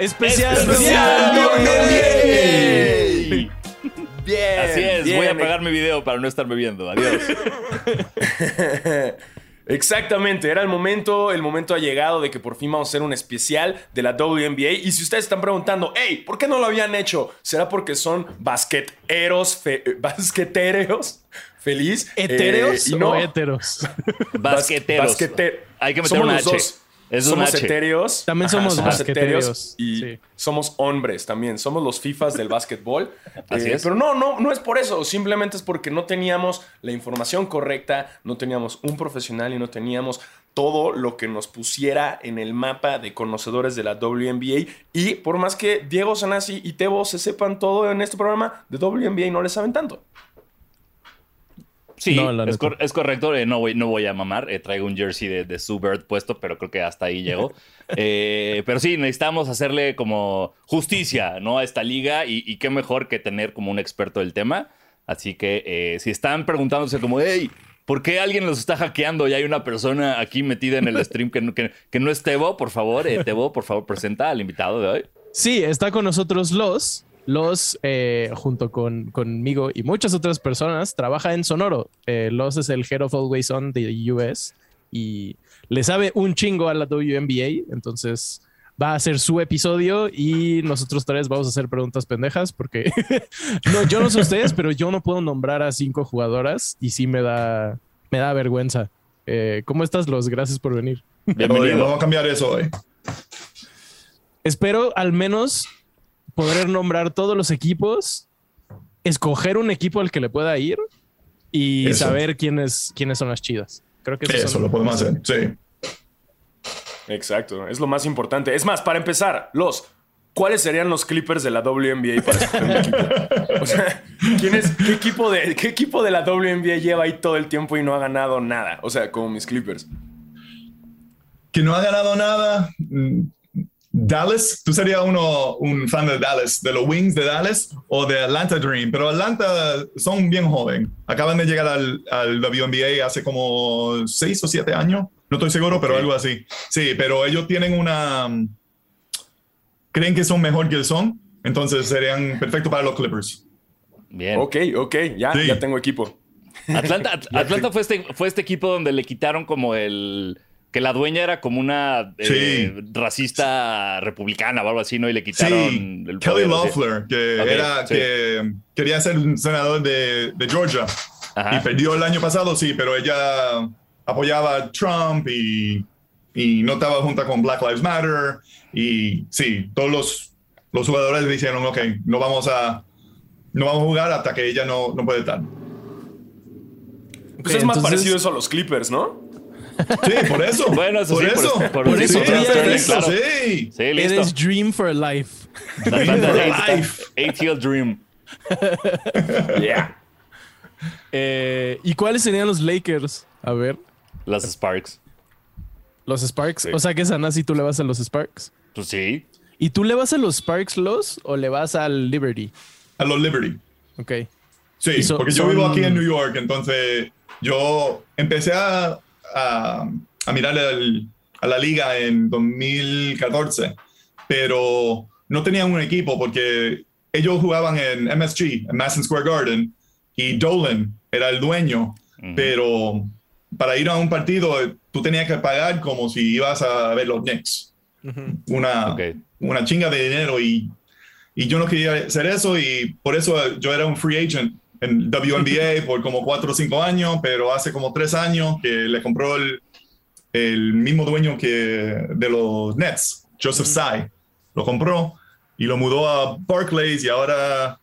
Especial. Especial Bien. Bien. Así es, bien. voy a apagar mi video para no estarme viendo. Adiós. Exactamente, era el momento, el momento ha llegado de que por fin vamos a hacer un especial de la WNBA. Y si ustedes están preguntando, hey, ¿por qué no lo habían hecho? ¿Será porque son basqueteros, fe- eh, basqueteros? Feliz. ¿Etéreos Eh, y no, o héteros? Basqueteros. basquete- Hay que meter somos H. dos. Es somos etéreos. También somos basqueteros, Y sí. somos hombres también. Somos los FIFAs del básquetbol. Así Eh, es. Pero no, no, no es por eso. Simplemente es porque no teníamos la información correcta, no teníamos un profesional y no teníamos todo lo que nos pusiera en el mapa de conocedores de la WNBA. Y por más que Diego Sanasi y Tebo se sepan todo en este programa, de WNBA no le saben tanto. Sí, No, es, neta. cor- es correcto. eh, no, voy, no voy a mamar. eh, traigo un jersey de, de Sue Bird puesto, pero creo que hasta ahí llegó. Eh, pero sí, necesitamos hacerle como justicia ¿no? a esta liga y, y qué mejor que tener como un experto del tema. Así que si están preguntándose como, hey, ¿por qué alguien los está hackeando y hay una persona aquí metida en el stream que, no- que, que no es Tebo? Por favor, Tebo, por favor, presenta al invitado de hoy. Sí, está con nosotros Los. Los, eh, junto con, conmigo y muchas otras personas, trabaja en Sonoro. Eh, Los es el Head of Always On de US y le sabe un chingo a la WNBA. Entonces va a hacer su episodio y nosotros tres vamos a hacer preguntas pendejas porque no, yo no sé ustedes, pero yo no puedo nombrar a cinco jugadoras y sí me da, me da vergüenza. Eh, ¿Cómo estás, Los? Gracias por venir. Bienvenido. vamos a cambiar eso hoy. Espero al menos poder nombrar todos los equipos, escoger un equipo al que le pueda ir y Eso. saber quiénes, quiénes son las chidas. Creo que Eso lo podemos hacer. Sí. Exacto, es lo más importante. Es más, para empezar, los. ¿Cuáles serían los Clippers de la WNBA para escoger un equipo? O sea, ¿quién es, qué, equipo de, ¿qué equipo de la WNBA lleva ahí todo el tiempo y no ha ganado nada? O sea, como mis Clippers. Que no ha ganado nada. Dallas, tú serías uno, un fan de Dallas, de los Wings de Dallas o de Atlanta Dream, pero Atlanta son bien joven. Acaban de llegar al, al WNBA hace como seis o siete años. No estoy seguro, pero algo así. Sí, pero ellos tienen una. Creen que son mejor que el son, entonces serían perfectos para los Clippers. Bien. Ok, ok, ya, Sí. ya tengo equipo. Atlanta, At- Atlanta fue, este, fue este equipo donde le quitaron como el. Que la dueña era como una eh, Sí. racista republicana o algo así, ¿no? Y le quitaron Sí, el Kelly poder, ¿sí? Loeffler, que era sí. que quería ser un senador de, de Georgia Ajá. y perdió el año pasado, sí, pero ella apoyaba a Trump y, y no estaba junta con Black Lives Matter y sí, todos los, los jugadores dijeron, ok, no vamos a no vamos a jugar hasta que ella no, no puede estar. Pues es más entonces- parecido eso a los Clippers, ¿no? Sí, por eso. Bueno, eso por sí, por- eso. por- por eso por eres- eso, claro. sí. Sí, listo. Eres Dream for Life. For life. ATL Dream. Yeah. Eh, ¿Y cuáles serían los Lakers? A ver, Las Sparks. los Sparks. Sí. O sea que Sanasi tú le vas a los Sparks. Pues sí. ¿Y tú le vas a los Sparks los o le vas al Liberty? A los Liberty. Ok. Sí, so- porque yo son- vivo aquí en New York, entonces yo empecé a, a, a mirar el- a la liga en 2014, pero no tenían un equipo porque ellos jugaban en MSG, en Madison Square Garden, y Dolan era el dueño, pero para ir a un partido eh, tú tenías que pagar como si ibas a ver los Knicks. Una, Ok. una chinga de dinero y, y yo no quería hacer eso y por eso yo era un free agent en WNBA por como cuatro o cinco años, pero hace como tres años que le compró el, el mismo dueño que de los Nets, Joseph Tsai, lo compró y lo mudó a Barclays y ahora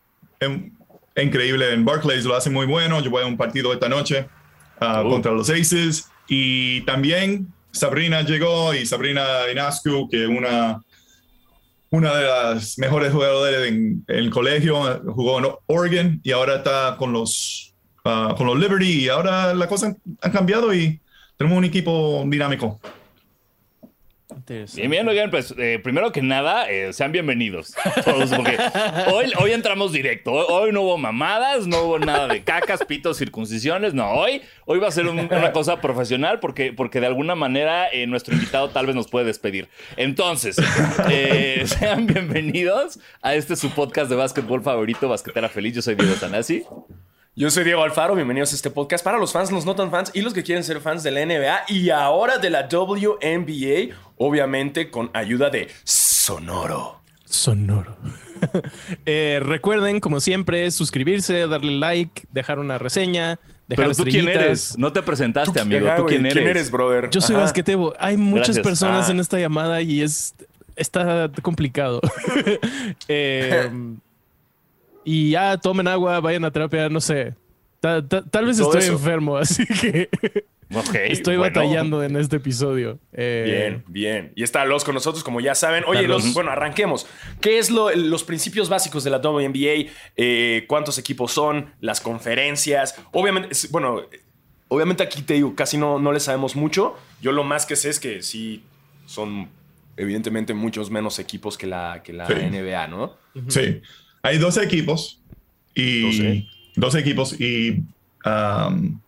increíble en Barclays, lo hace muy bueno. Yo voy a un partido esta noche ah, Oh. contra los Aces y también Sabrina llegó y Sabrina Inascu, que una una de las mejores jugadoras en, colegio, jugó en Oregon y ahora está con los, ah, con los Liberty y ahora las cosas han cambiado y tenemos un equipo dinámico. Interesante. Bien, bien, oigan, pues eh, primero que nada, eh, sean bienvenidos hoy, hoy entramos directo. Hoy, no hubo mamadas, no hubo nada de cacas, pitos, circuncisiones. No, hoy, hoy va a ser un- una cosa profesional porque, porque de alguna manera eh, nuestro invitado tal vez nos puede despedir. Entonces, sean bienvenidos a este su podcast de básquetbol favorito, Basquetera Feliz. Yo soy Diego Tanasi. Yo soy Diego Alfaro, bienvenidos a este podcast para los fans, los no tan fans y los que quieren ser fans de la NBA y ahora de la WNBA, obviamente con ayuda de Sonoro. Sonoro. Eh, recuerden, como siempre, suscribirse, darle like, dejar una reseña, dejar Pero tú quién eres? No te presentaste, amigo. ¿Tú quién eres? ¿Quién eres, brother? Yo soy Ajá. basquetebo. Hay muchas Gracias. personas Ah. en esta llamada y es está complicado. Eh, y ya tomen agua, vayan a terapia, no sé. Ta- ta- tal vez estoy eso. enfermo, así que estoy bueno. batallando en este episodio. Eh, Bien, bien. Y está Los con nosotros, como ya saben. Oye, Los. los, bueno, arranquemos. ¿Qué es lo- los principios básicos de la WNBA? Eh, ¿Cuántos equipos son? Las conferencias. Obviamente, bueno, obviamente aquí te digo, casi no, no le sabemos mucho. Yo lo más que sé es que sí son, evidentemente, muchos menos equipos que la, que la Sí. NBA, ¿no? Sí. Hay 12 equipos y 12. 12 equipos y um,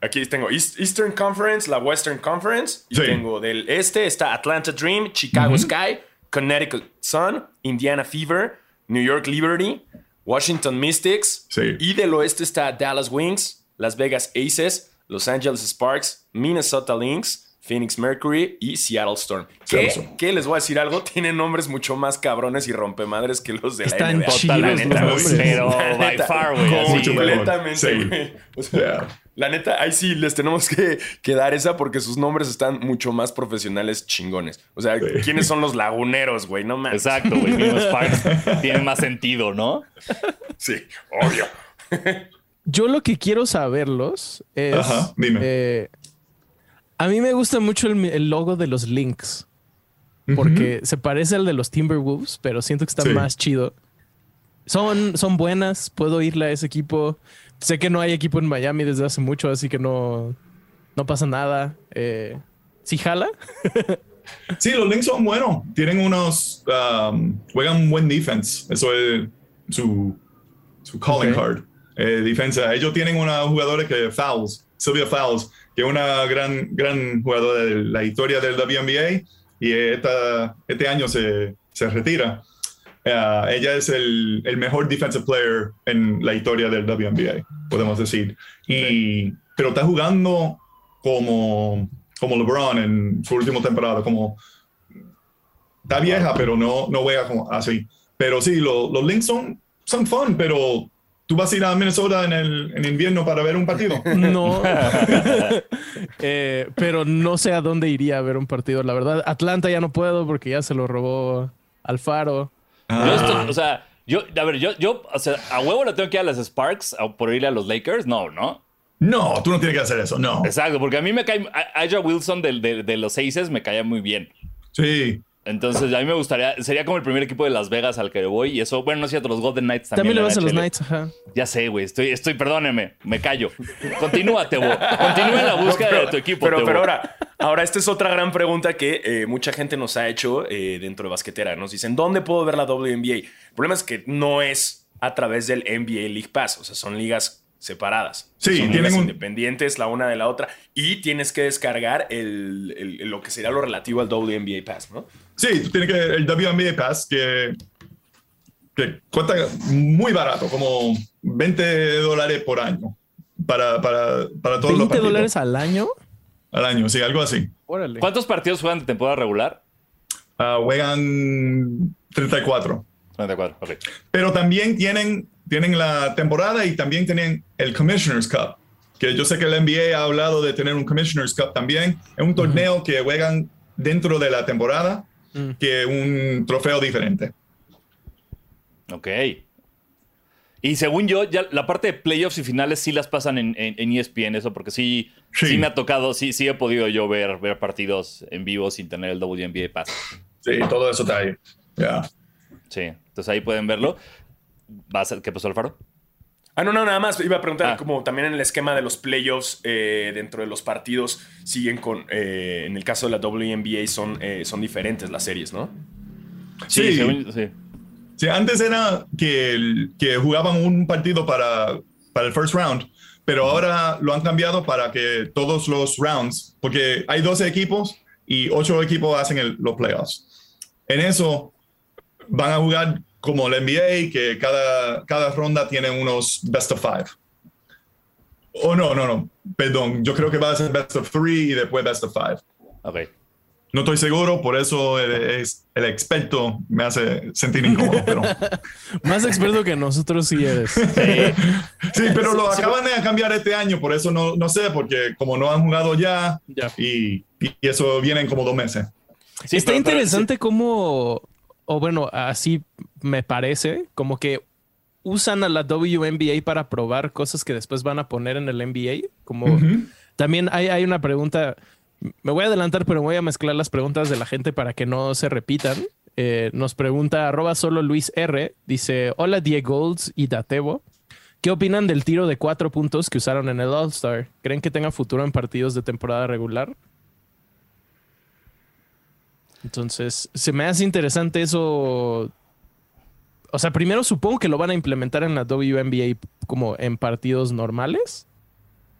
Aquí tengo East- Eastern Conference, la Western Conference. Y Sí. tengo del este está Atlanta Dream, Chicago Sky, Connecticut Sun, Indiana Fever, New York Liberty, Washington Mystics. Sí. Y del oeste está Dallas Wings, Las Vegas Aces, Los Angeles Sparks, Minnesota Lynx, Phoenix Mercury y Seattle Storm. Que, Seattle. que les voy a decir algo, tienen nombres mucho más cabrones y rompemadres que los de la Están NBA. chidos La los neta, nombres. Pero La by neta, far, güey. Completamente, güey. O sea, Yeah. la neta, ahí sí les tenemos que, que dar esa porque sus nombres están mucho más profesionales chingones. O sea, Sí. ¿quiénes son los laguneros, güey? No mames. Exacto, güey. Tiene más sentido, ¿no? Sí, obvio. Yo lo que quiero saberlos es. Ajá, dime. eh, a mí me gusta mucho el, el logo de los Lynx. Porque se parece al de los Timberwolves, pero siento que está Sí. más chido. Son, son buenas, puedo irle a ese equipo. Sé que no hay equipo en Miami desde hace mucho, así que no, no pasa nada. Eh, ¿Sí jala? Sí, los Lynx son buenos. Tienen unos. um, juegan un buen defense. Eso es su, su calling card. Eh, defensa. Ellos tienen una jugadora que Fouls, Sylvia Fouls, que es una gran, gran jugadora de la historia del WNBA y esta, este año se, se retira. Eh, ella es el, el mejor defensive player en la historia del WNBA, podemos decir. Y, pero está jugando como, como LeBron en su última temporada, como está vieja, pero no, no juega como así. Pero sí, lo- los Lynx son, son fun, pero tú vas a ir a Minnesota en el en invierno para ver un partido. No. Eh, pero no sé a dónde iría a ver un partido, la verdad. Atlanta ya no puedo porque ya se lo robó Alfaro. Yo estoy- o sea, yo, a ver, yo, yo, o sea, a huevo le tengo que ir a las Sparks por irle a los Lakers. No, no. No, tú no tienes que hacer eso, no. Exacto, porque a mí me cae. Aja Wilson del- de, de los Aces me caía muy bien. Sí. Entonces, a mí me gustaría. Sería como el primer equipo de Las Vegas al que voy. Y eso, bueno, no es cierto, los Golden Knights también. También le vas a los. Knights, ajá. Ya sé, güey. Estoy, estoy, perdóneme, me callo. Continúa, Tebo. Continúa en la búsqueda de tu equipo. Pero, Tebo. pero ahora, ahora, esta es otra gran pregunta que eh, mucha gente nos ha hecho eh, dentro de Basquetera. Nos dicen, ¿dónde puedo ver la WNBA? El problema es que no es a través del NBA League Pass. O sea, son ligas separadas. Sí, son tienen ligas un- independientes la una de la otra. Y tienes que descargar el, el- lo que sería lo relativo al WNBA Pass, ¿no? Sí, tú tienes que el WNBA Pass que, que cuesta muy barato, como 20 dólares por año para, para, para todos los 20 partidos. dólares al año. al año, sí, algo así. Órale. ¿Cuántos partidos juegan de temporada regular? Ah, juegan 34. 94, ok. Pero también tienen, tienen la temporada y también tienen el Commissioner's Cup. Que yo sé que la NBA ha hablado de tener un Commissioner's Cup también. Es un torneo que juegan dentro de la temporada, Mm. que un trofeo diferente. Ok. Y según yo, ya la parte de playoffs y finales sí las pasan en, en, en ESPN, eso, porque sí, sí. Sí. me ha tocado, sí, sí he podido yo ver, ver partidos en vivo sin tener el WNBA Pass. Sí, todo eso está ahí. Ya. Sí, entonces ahí pueden verlo. ¿Va a ser, ¿Qué pasó, Alfaro? Ah, no, no, nada más. Iba a preguntar, Ah. como también en el esquema de los playoffs, eh, dentro de los partidos, siguen con. eh, en el caso de la WNBA, son, eh, son diferentes las series, ¿no? Sí, Sí. según- sí. Sí, antes era que, el- que jugaban un partido para, para el first round, pero ahora lo han cambiado para que todos los rounds, porque hay 12 equipos y 8 equipos hacen el- los playoffs. En eso van a jugar como la NBA, que cada, cada ronda tiene unos best of five. Oh, no, no, no, perdón, yo creo que va a ser best of three y después best of five. Ok. No estoy seguro, por eso el, es- el experto me hace sentir incómodo, pero... Más experto que nosotros sí eres. Sí. Sí, pero lo acaban de cambiar este año, por eso no, no sé, porque como no han jugado ya, Ya. y, y eso viene en como dos meses. Sí, Está pero- pero- interesante cómo, o bueno, así me parece, como que usan a la WNBA para probar cosas que después van a poner en el NBA. Como también hay, hay una pregunta, me voy a adelantar, pero voy a mezclar las preguntas de la gente para que no se repitan. Eh, nos pregunta arroba solo Luis R. Dice, hola Diego Golds y Datebo. ¿Qué opinan del tiro de cuatro puntos que usaron en el All-Star? ¿Creen que tenga futuro en partidos de temporada regular? Entonces, se me hace interesante eso. O sea, primero supongo que lo van a implementar en la WNBA como en partidos normales.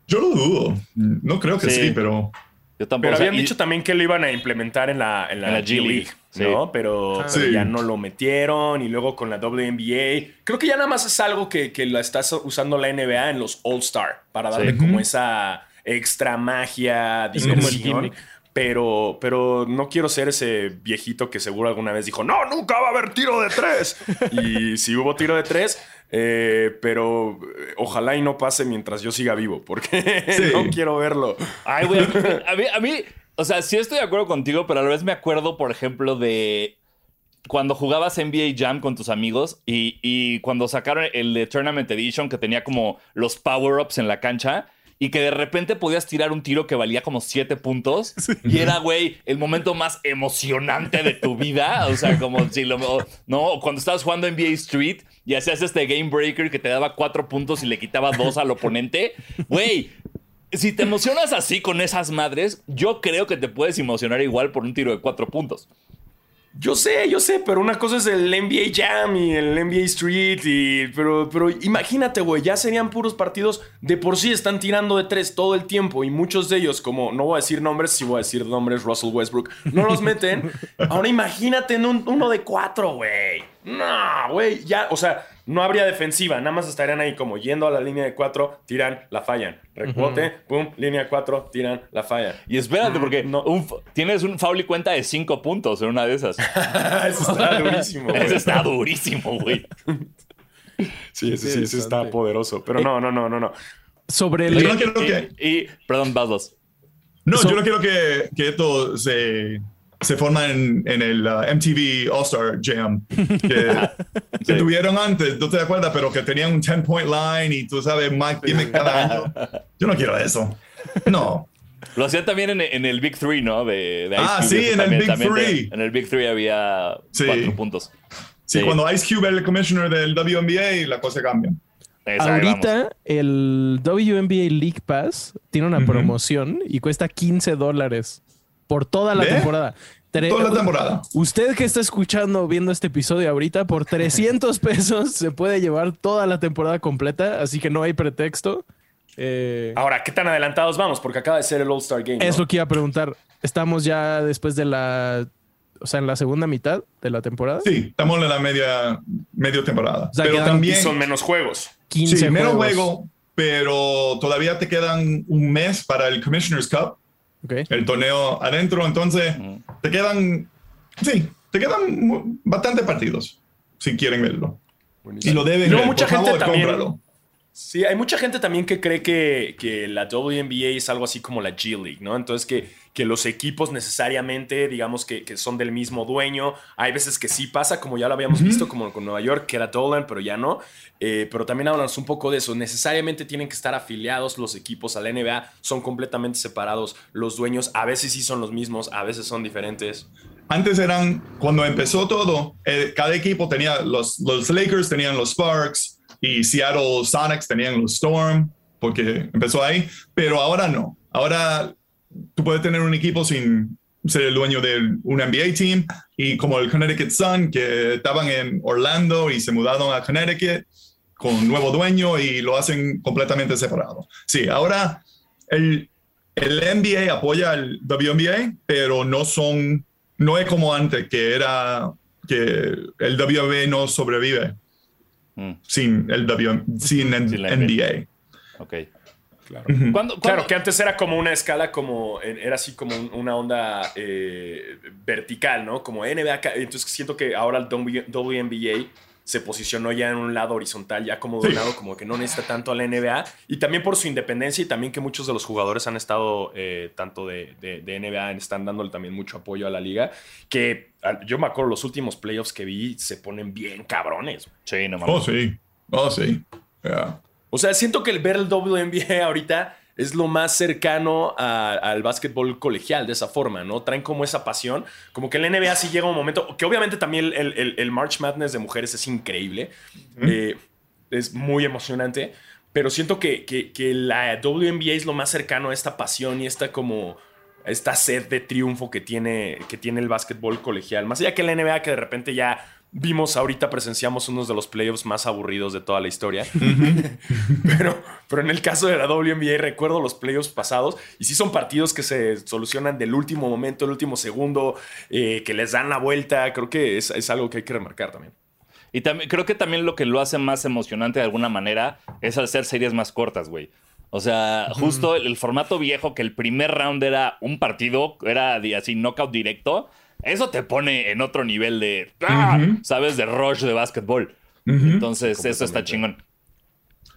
Yo lo dudo. No creo que Sí. sí, pero Yo tampoco. Pero o sea, habían y- dicho también que lo iban a implementar en la, en la, En la G League, League, sí. ¿no? Pero, Ah. pero Sí. ya no lo metieron y luego con la WNBA. Creo que ya nada más es algo que, que la estás usando la NBA en los All-Star para darle Sí. como esa extra magia, Es Pero, pero no quiero ser ese viejito que seguro alguna vez dijo, no, nunca va a haber tiro de tres. y si hubo tiro de tres, eh, pero eh, ojalá y no pase mientras yo siga vivo, porque Sí. no quiero verlo. Ay, güey. A mí, a mí, o sea, sí estoy de acuerdo contigo, pero a la vez me acuerdo, por ejemplo, de cuando jugabas NBA Jam con tus amigos y, y cuando sacaron el de Tournament Edition que tenía como los power-ups en la cancha. Y que de repente podías tirar un tiro que valía como 7 puntos. Y era, güey, el momento más emocionante de tu vida. O sea, como si lo. No, cuando estabas jugando NBA Street y hacías este Game Breaker que te daba 4 puntos y le quitaba 2 al oponente. Güey, si te emocionas así con esas madres, yo creo que te puedes emocionar igual por un tiro de 4 puntos. Yo sé, yo sé, pero una cosa es el NBA Jam y el NBA Street, y, pero, pero imagínate, güey, ya serían puros partidos de por sí están tirando de tres todo el tiempo y muchos de ellos, como no voy a decir nombres, sí voy a decir nombres, Russell Westbrook, no los meten. Ahora imagínate en un- uno de cuatro, güey. No, güey, ya, o sea, no habría defensiva, nada más estarían ahí como yendo a la línea de cuatro, tiran, la fallan. Rebote, pum, línea cuatro, tiran, la fallan. Y espérate, porque no. un tienes un foul y cuenta de 5 puntos en una de esas. Eso está durísimo, güey. Eso está durísimo, güey. Sí, ese sí, ese está poderoso. Pero no, no, no, no, no. Sobre Yo el. no quiero y, perdón, vas dos. no, So- yo no quiero que, que esto se, se forma en, en el uh, MTV All-Star Jam que, que Sí. tuvieron antes, no te acuerdas, pero que tenían un 10-point line y tú sabes, Mike tiene cada año. Yo no quiero eso. No. Lo hacían también en, en el Big Three, ¿no? De, de Ice Ah, Cube, sí, en el también- Big también te- Three. en el Big Three había Sí. 4 puntos. Sí, Sí. cuando Ice Cube era el commissioner del WNBA, la cosa cambia. Vamos. Ahorita el WNBA League Pass tiene una promoción y cuesta 15 dólares por toda la ¿Ve? temporada. Tre- Toda la temporada. Usted que está escuchando, viendo este episodio ahorita, por 300 pesos se puede llevar toda la temporada completa, así que no hay pretexto. Eh, Ahora, ¿qué tan adelantados vamos? Porque acaba de ser el All-Star Game. es ¿no? lo que iba a preguntar. Estamos ya después de la, o sea, en la segunda mitad de la temporada. Sí, estamos en la media, medio temporada. O sea, pero también, son menos juegos. 15 sí, menos juego, pero todavía te quedan un mes para el Commissioner's Cup, Ok. el torneo adentro, entonces te quedan, sí, te quedan bastantes partidos, si quieren verlo. Y lo deben ver, mucha por gente favor, también- cómpralo. Sí, hay mucha gente también que cree que, que la WNBA es algo así como la G League, ¿no? Entonces que, que los equipos necesariamente, digamos que, que son del mismo dueño. Hay veces que sí pasa, como ya lo habíamos visto, como con Nueva York, que era Dolan, pero ya no. Eh, pero también hablamos un poco de eso. Necesariamente tienen que estar afiliados los equipos a la NBA. Son completamente separados los dueños. A veces sí son los mismos, a veces son diferentes. Antes eran, cuando empezó todo, eh, cada equipo tenía, los, los Lakers tenían los Sparks, y Seattle Sonics tenían los Storm, porque empezó ahí, pero ahora no. Ahora tú puedes tener un equipo sin ser el dueño de un NBA team y como el Connecticut Sun, que estaban en Orlando y se mudaron a Connecticut con nuevo dueño y lo hacen completamente separado. Sí, ahora el, el NBA apoya al WNBA, pero no son, no es como antes, que era que el WNBA no sobrevive Mm. sin el, w, sin el Sin la NBA. Ok. Claro. ¿Cuándo- Claro, que antes era como una escala, como era así como un- una onda eh, vertical, ¿no? Como NBA. Entonces siento que ahora el WNBA se posicionó ya en un lado horizontal, ya como de un lado como que no necesita tanto a la NBA. Y también por su independencia y también que muchos de los jugadores han estado, eh, tanto de, de- de NBA, están dándole también mucho apoyo a la liga. Que ah, yo me acuerdo, los últimos playoffs que vi se ponen bien cabrones. Sí, no mames. Oh, sí. Oh, sí. Yeah. O sea, siento que el ver el WNBA ahorita es lo más cercano a- al básquetbol colegial de esa forma, ¿no? Traen como esa pasión. Como que el NBA sí llega un momento, que obviamente también el, el- el March Madness de mujeres es increíble. Eh, es muy emocionante. Pero siento que, que- que la WNBA es lo más cercano a esta pasión y esta como esta sed de triunfo que tiene, que tiene el básquetbol colegial. Más allá que la NBA, que de repente ya vimos ahorita, presenciamos unos de los playoffs más aburridos de toda la historia. pero, pero en el caso de la WNBA, recuerdo los playoffs pasados y sí son partidos que se solucionan del último momento, el último segundo, eh, que les dan la vuelta. Creo que es, es algo que hay que remarcar también. Y también creo que también lo que lo hace más emocionante de alguna manera es hacer series más cortas, güey. O sea, justo el, el formato viejo que el primer round era un partido, era así knockout directo, eso te pone en otro nivel de, ¡ah! ¿sabes? De rush de básquetbol. Entonces, eso está chingón.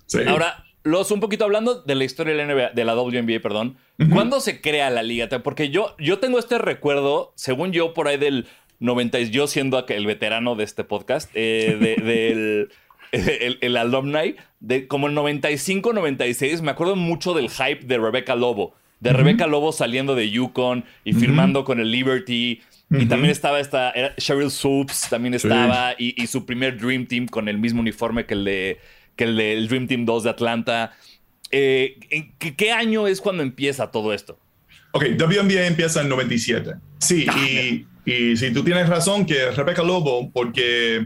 Sí. Ahora, los un poquito hablando de la historia de la NBA, de la WNBA, perdón. ¿Cuándo se crea la liga? Porque yo, yo tengo este recuerdo, según yo, por ahí del 90, yo siendo el veterano de este podcast, eh, de- del el, el alumni, de como el 95, 96, me acuerdo mucho del hype de Rebecca Lobo. De Rebecca Lobo saliendo de Yukon y firmando con el Liberty. Y también estaba esta, era Cheryl Swoops, también estaba, y, y su primer Dream Team con el mismo uniforme que el de que el del Dream Team 2 de Atlanta. Eh, ¿en qué, qué año es cuando empieza todo esto? Ok, WNBA empieza en 97. Sí, y, y si tú tienes razón que Rebecca Lobo, porque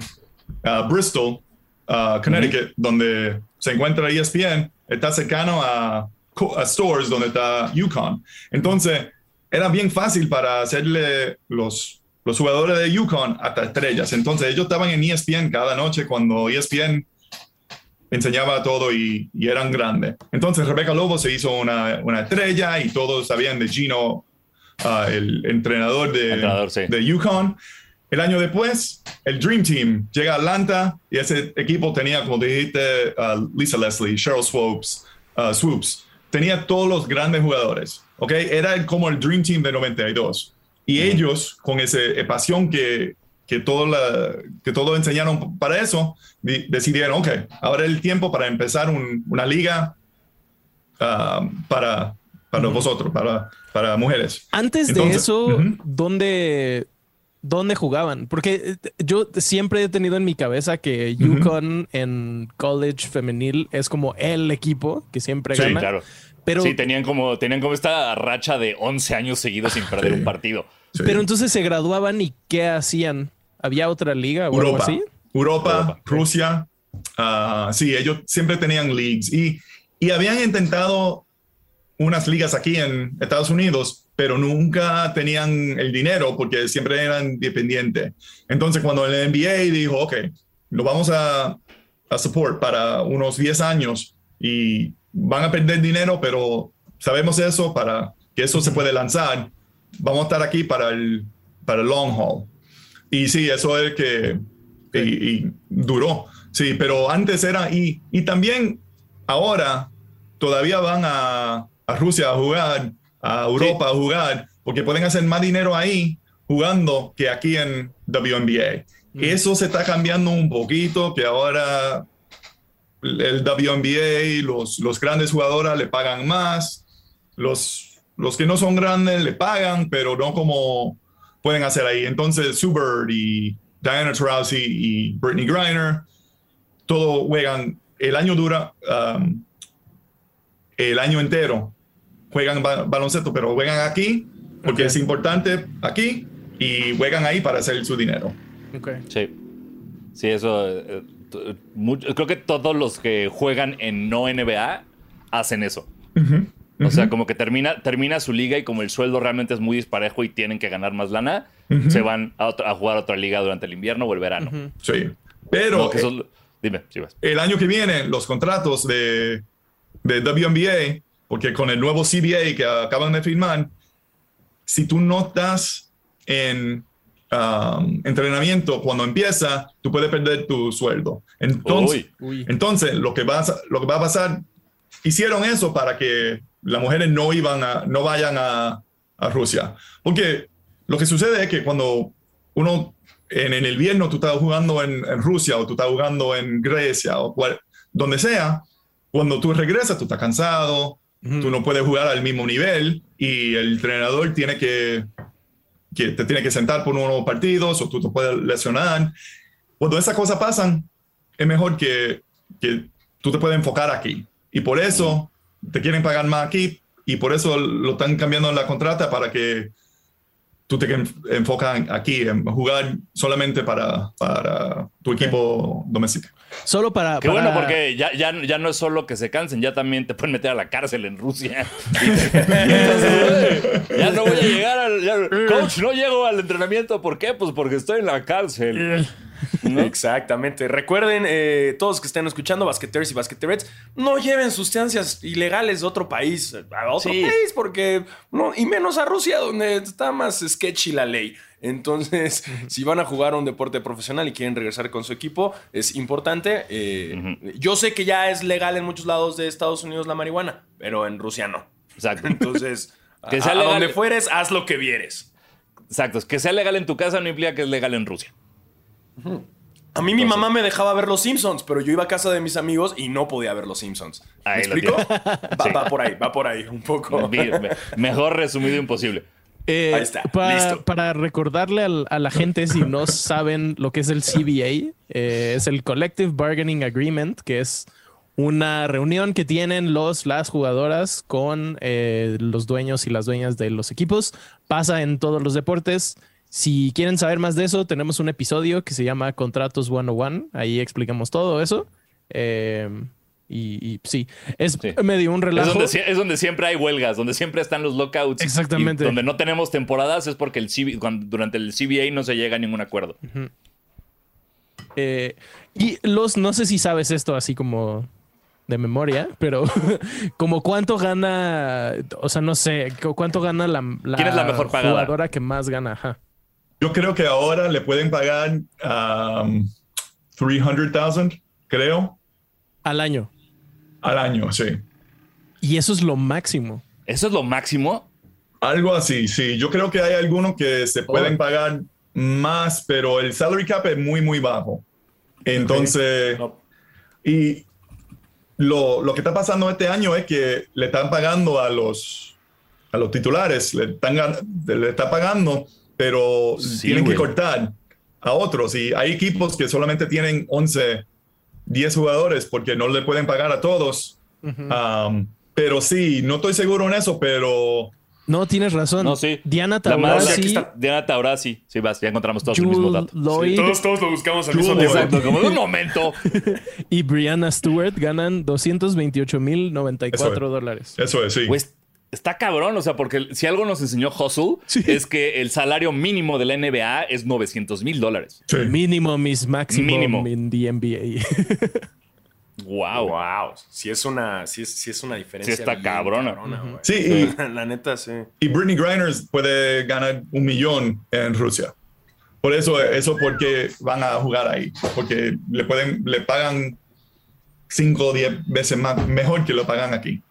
uh, Bristol, uh, Connecticut, donde se encuentra ESPN, está cercano a, a stores donde está Yukon. Entonces, era bien fácil para hacerle los, los jugadores de Yukon hasta estrellas. Entonces, ellos estaban en ESPN cada noche cuando ESPN enseñaba todo y, y eran grandes. Entonces Rebeca Lobo se hizo una, una estrella y todos sabían de Gino, ah, el entrenador de, Entrenador, sí. de UConn. El año después, el Dream Team llega a Atlanta y ese equipo tenía, como dijiste, a Lisa Leslie, Cheryl Swoops, ah, Swoops. Tenía todos los grandes jugadores. ¿Ok? Era como el Dream Team de 92. Y ellos, con esa pasión que, que, todo la, que todo enseñaron para eso, di- decidieron, ok, ahora es el tiempo para empezar un- una liga ah, para, para vosotros, para, para mujeres. Antes de Entonces, eso, ujú. ¿dónde, ¿dónde jugaban? Porque eh, yo siempre he tenido en mi cabeza que Yukon en college femenil es como el equipo que siempre Sí, gana. Claro. Pero, sí, tenían como, tenían como esta racha de 11 años seguidos sin perder Sí. un partido. Sí. pero entonces se graduaban y ¿qué hacían? ¿Había otra liga o algo Europa, así? Europa, Europa. Rusia. ah, sí, ellos siempre tenían leagues y, y habían intentado unas ligas aquí en Estados Unidos, pero nunca tenían el dinero porque siempre eran dependientes. Entonces, cuando el NBA dijo, ok, lo vamos a, a support para unos 10 años y van a perder dinero, pero sabemos eso para que eso se puede lanzar. Vamos a estar aquí para el, para el long haul. Y sí, eso es que y, y duró. Sí, pero antes era, y, y también ahora todavía van a, a Rusia a jugar, a Europa a jugar, porque pueden hacer más dinero ahí jugando que aquí en WNBA. Eso se está cambiando un poquito, que ahora el WNBA, los, los grandes jugadores le pagan más, los, los que no son grandes le pagan, pero no como pueden hacer ahí. Entonces, Subert y Diana Taurasi y Brittany Griner, todos juegan el año dura um, el año entero. Juegan ba- baloncesto, pero juegan aquí porque Ok. es importante aquí y juegan ahí para hacer su dinero. Ok. Sí. Sí, eso. Mucho- creo que todos los que juegan en no NBA hacen eso. O sea, como que termina, termina su liga y como el sueldo realmente es muy disparejo y tienen que ganar más lana, se van a, otra- a jugar a otra liga durante el invierno o el verano. Sí. Pero No, que eso eh, dime, si vas. el año que viene, los contratos de, de WNBA, porque con el nuevo CBA que acaban de firmar, si tú no estás en um, entrenamiento cuando empieza, tú puedes perder tu sueldo. Entonces, Uy. Uy. entonces lo, que va a, lo que va a pasar, hicieron eso para que las mujeres no, iban a, no vayan a, a Rusia. Porque lo que sucede es que cuando uno en, en el invierno tú estás jugando en, en Rusia o tú estás jugando en Grecia o cual- donde sea, cuando tú regresas tú estás cansado, tú no puedes jugar al mismo nivel y el entrenador tiene que, que te tiene que sentar por unos partidos o tú te puedes lesionar. Cuando esas cosas pasan, es mejor que, que tú te puedes enfocar aquí. Y por eso te quieren pagar más aquí y por eso lo están cambiando en la contrata para que tú te enf- enfocas aquí en jugar solamente para, para tu equipo doméstico. Solo para. Qué para- bueno, porque ya, ya, ya no es solo que se cansen, ya también te pueden meter a la cárcel en Rusia. Entonces, ya no voy a llegar al. ya- coach, no llego al entrenamiento. ¿Por qué? Pues porque estoy en la cárcel. ¿no? Exactamente. Recuerden, eh, todos que estén escuchando, basqueteers y basqueterets, no lleven sustancias ilegales de otro país a otro Sí. país, porque no, y menos a Rusia, donde está más sketchy la ley. Entonces, si van a jugar un deporte profesional y quieren regresar con su equipo, es importante. eh, Yo sé que ya es legal en muchos lados de Estados Unidos la marihuana, pero en Rusia no. Exacto. Entonces, Que a, sea a legal. donde fueres, haz lo que vieres. Exacto. Que sea legal en tu casa no implica que es legal en Rusia. A mí mi mamá me dejaba ver Los Simpsons, pero yo iba a casa de mis amigos y no podía ver Los Simpsons. ¿Me Ahí explico? Va, Sí. va por ahí, va por ahí, un poco. Me- me- Mejor resumido imposible. Eh, Ahí está, pa- listo. Para recordarle al- a la gente, si no saben lo que es el CBA, eh, es el Collective Bargaining Agreement, que es una reunión que tienen los, las jugadoras con eh, los dueños y las dueñas de los equipos. Pasa en todos los deportes. Si quieren saber más de eso, tenemos un episodio que se llama Contratos 101. Ahí explicamos todo eso. Y, y sí, es Sí. medio un Es relajo. donde, es donde siempre hay huelgas, donde siempre están los lockouts. Exactamente. Y donde no tenemos temporadas es porque el CB cuando- durante el CBA no se llega a ningún acuerdo. Eh, y los, no sé si sabes esto así como de memoria, pero como cuánto gana, o sea, no sé, cu- cuánto gana la, la ¿Quién es la mejor pagada? jugadora que más gana. Ajá. Yo creo que ahora le pueden pagar um, 300,000, creo, Al año. Al año, sí. Y eso es lo máximo. Eso es lo máximo. Algo así, sí. Yo creo que hay algunos que se pueden Oh. pagar más, pero el salary cap es muy, muy bajo. Entonces, y lo, lo que está pasando este año es que le están pagando a los, a los titulares, le están, le está pagando, pero Sí, tienen güey. que cortar a otros. Y hay equipos que solamente tienen 11, 10 jugadores porque no le pueden pagar a todos. Um, pero sí, no estoy seguro en eso, pero No, tienes razón. No, sí. Diana Taurasi, aquí está Diana Taurasi. Sí, vas, ya encontramos todos el mismo dato. Lloyd todos, todos lo buscamos al mismo tiempo. Exacto, como de un momento. y Brianna Stewart ganan 228 mil 94 Eso es. dólares. eso es, sí. Pues está cabrón, o sea, porque si algo nos enseñó Hustle es que el salario mínimo de la NBA es 900 mil dólares. Sí. Mínimo mis máximo Mínimo. in the NBA. Wow. Wow, sí es una, sí es, sí es una diferencia. Sí está bien cabrona. güey. Sí, y, La neta, sí. y Britney Griner puede ganar un millón en Rusia. Por eso, eso porque van a jugar ahí, porque le pueden, le pagan 5 o 10 veces más, mejor que lo pagan aquí.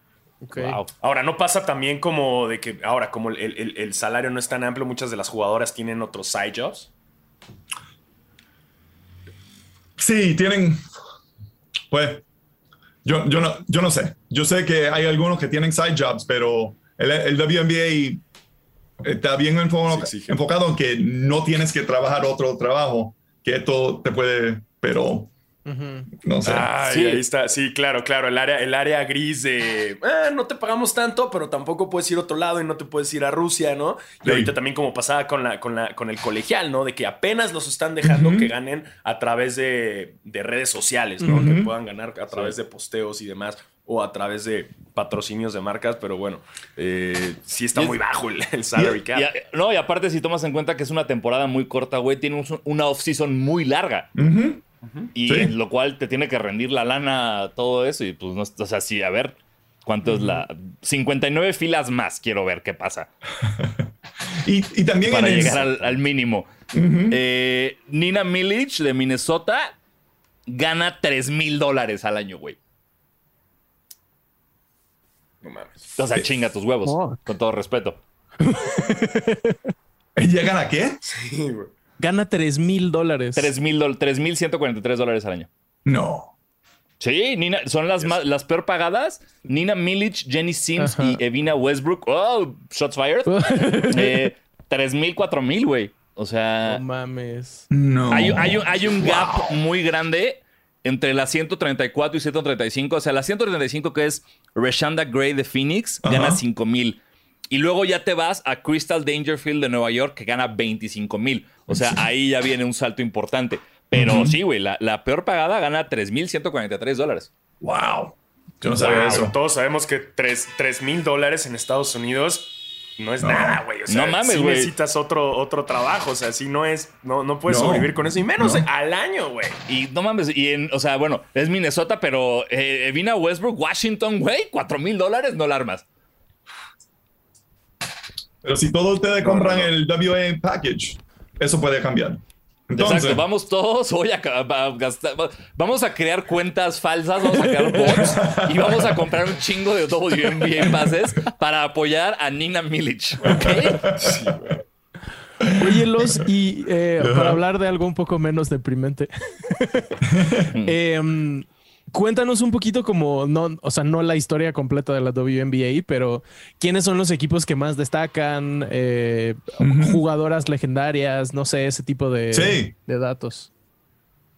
Ok. Wow. Ahora, no pasa también como de que ahora, como el, el- el salario no es tan amplio, muchas de las jugadoras tienen otros side jobs. Sí, tienen, pues, yo, yo, no, yo no sé. Yo sé que hay algunos que tienen side jobs, pero el, el WNBA está bien enfo- Sí, exige. enfocado en que no tienes que trabajar otro trabajo, que esto te puede, pero No sé. Ay, Sí. ahí está. Sí, claro, claro. El área, el área gris de "Ah, no te pagamos tanto, pero tampoco puedes ir a otro lado y no te puedes ir a Rusia, ¿no? Y Sí. ahorita también como pasaba con la, con la, con el colegial, ¿no? De que apenas los están dejando que ganen a través de, de redes sociales, ¿no? Que puedan ganar a través de posteos y demás. O a través de patrocinios de marcas, pero bueno, eh, sí está es- muy bajo el, el salary cap. Y a- no, y aparte, si tomas en cuenta que es una temporada muy corta, güey, tiene un- una off-season muy larga. Y Sí. lo cual te tiene que rendir la lana, todo eso. Y pues, no, o sea, sí, a ver, ¿cuánto es la. 59 filas más, quiero ver qué pasa. Y, y también Para en el- llegar al, al mínimo. Eh, Nina Milich de Minnesota gana 3 mil dólares al año, güey. No mames. O sea, chinga tus huevos, Fuck. con todo respeto. ¿Llegan a qué? Sí, güey. Gana 3 mil dólares. 3 mil 3.143 dólares al año. No. Sí, Nina, son las, más, las peor pagadas. Nina Milich, Jenny Sims Ajá. y Evina Westbrook. Oh, shots fired. eh, 3.000, 4.000, güey. O sea, No mames. No. hay, hay un, hay un gap muy grande entre la 134 y 135. O sea, la 135 que es Reshanda Gray de Phoenix Ajá. gana 5.000. Y luego ya te vas a Crystal Dangerfield de Nueva York que gana 25.000. O sea, ahí ya viene un salto importante. Pero sí, güey, la, la peor pagada gana 3.143 dólares. Wow. Yo no sabía Wow, eso. Todos sabemos que 3 mil dólares en Estados Unidos no es nada, güey. O sea, No mames, sí necesitas otro, otro trabajo. O sea, si no es, no, no puedes No. sobrevivir con eso. Y menos No. al año, güey. Y no mames, y en, o sea, bueno, es Minnesota, pero eh, Evina Westbrook, Washington, güey, 4 mil dólares no la armas. Pero si todos ustedes No, compran no, no. el WA package, eso puede cambiar. Entonces, Exacto, vamos todos hoy a, gastar, va- vamos a crear cuentas falsas, vamos a crear bots y vamos a comprar un chingo de WNBA pases para apoyar a Nina Milich, ¿ok? Sí, güey. Oye, Los, y eh, para hablar de algo un poco menos deprimente, em, cuéntanos un poquito como, no, o sea, no la historia completa de la WNBA, pero quiénes son los equipos que más destacan, eh, jugadoras legendarias, no sé, ese tipo de, Sí. de datos.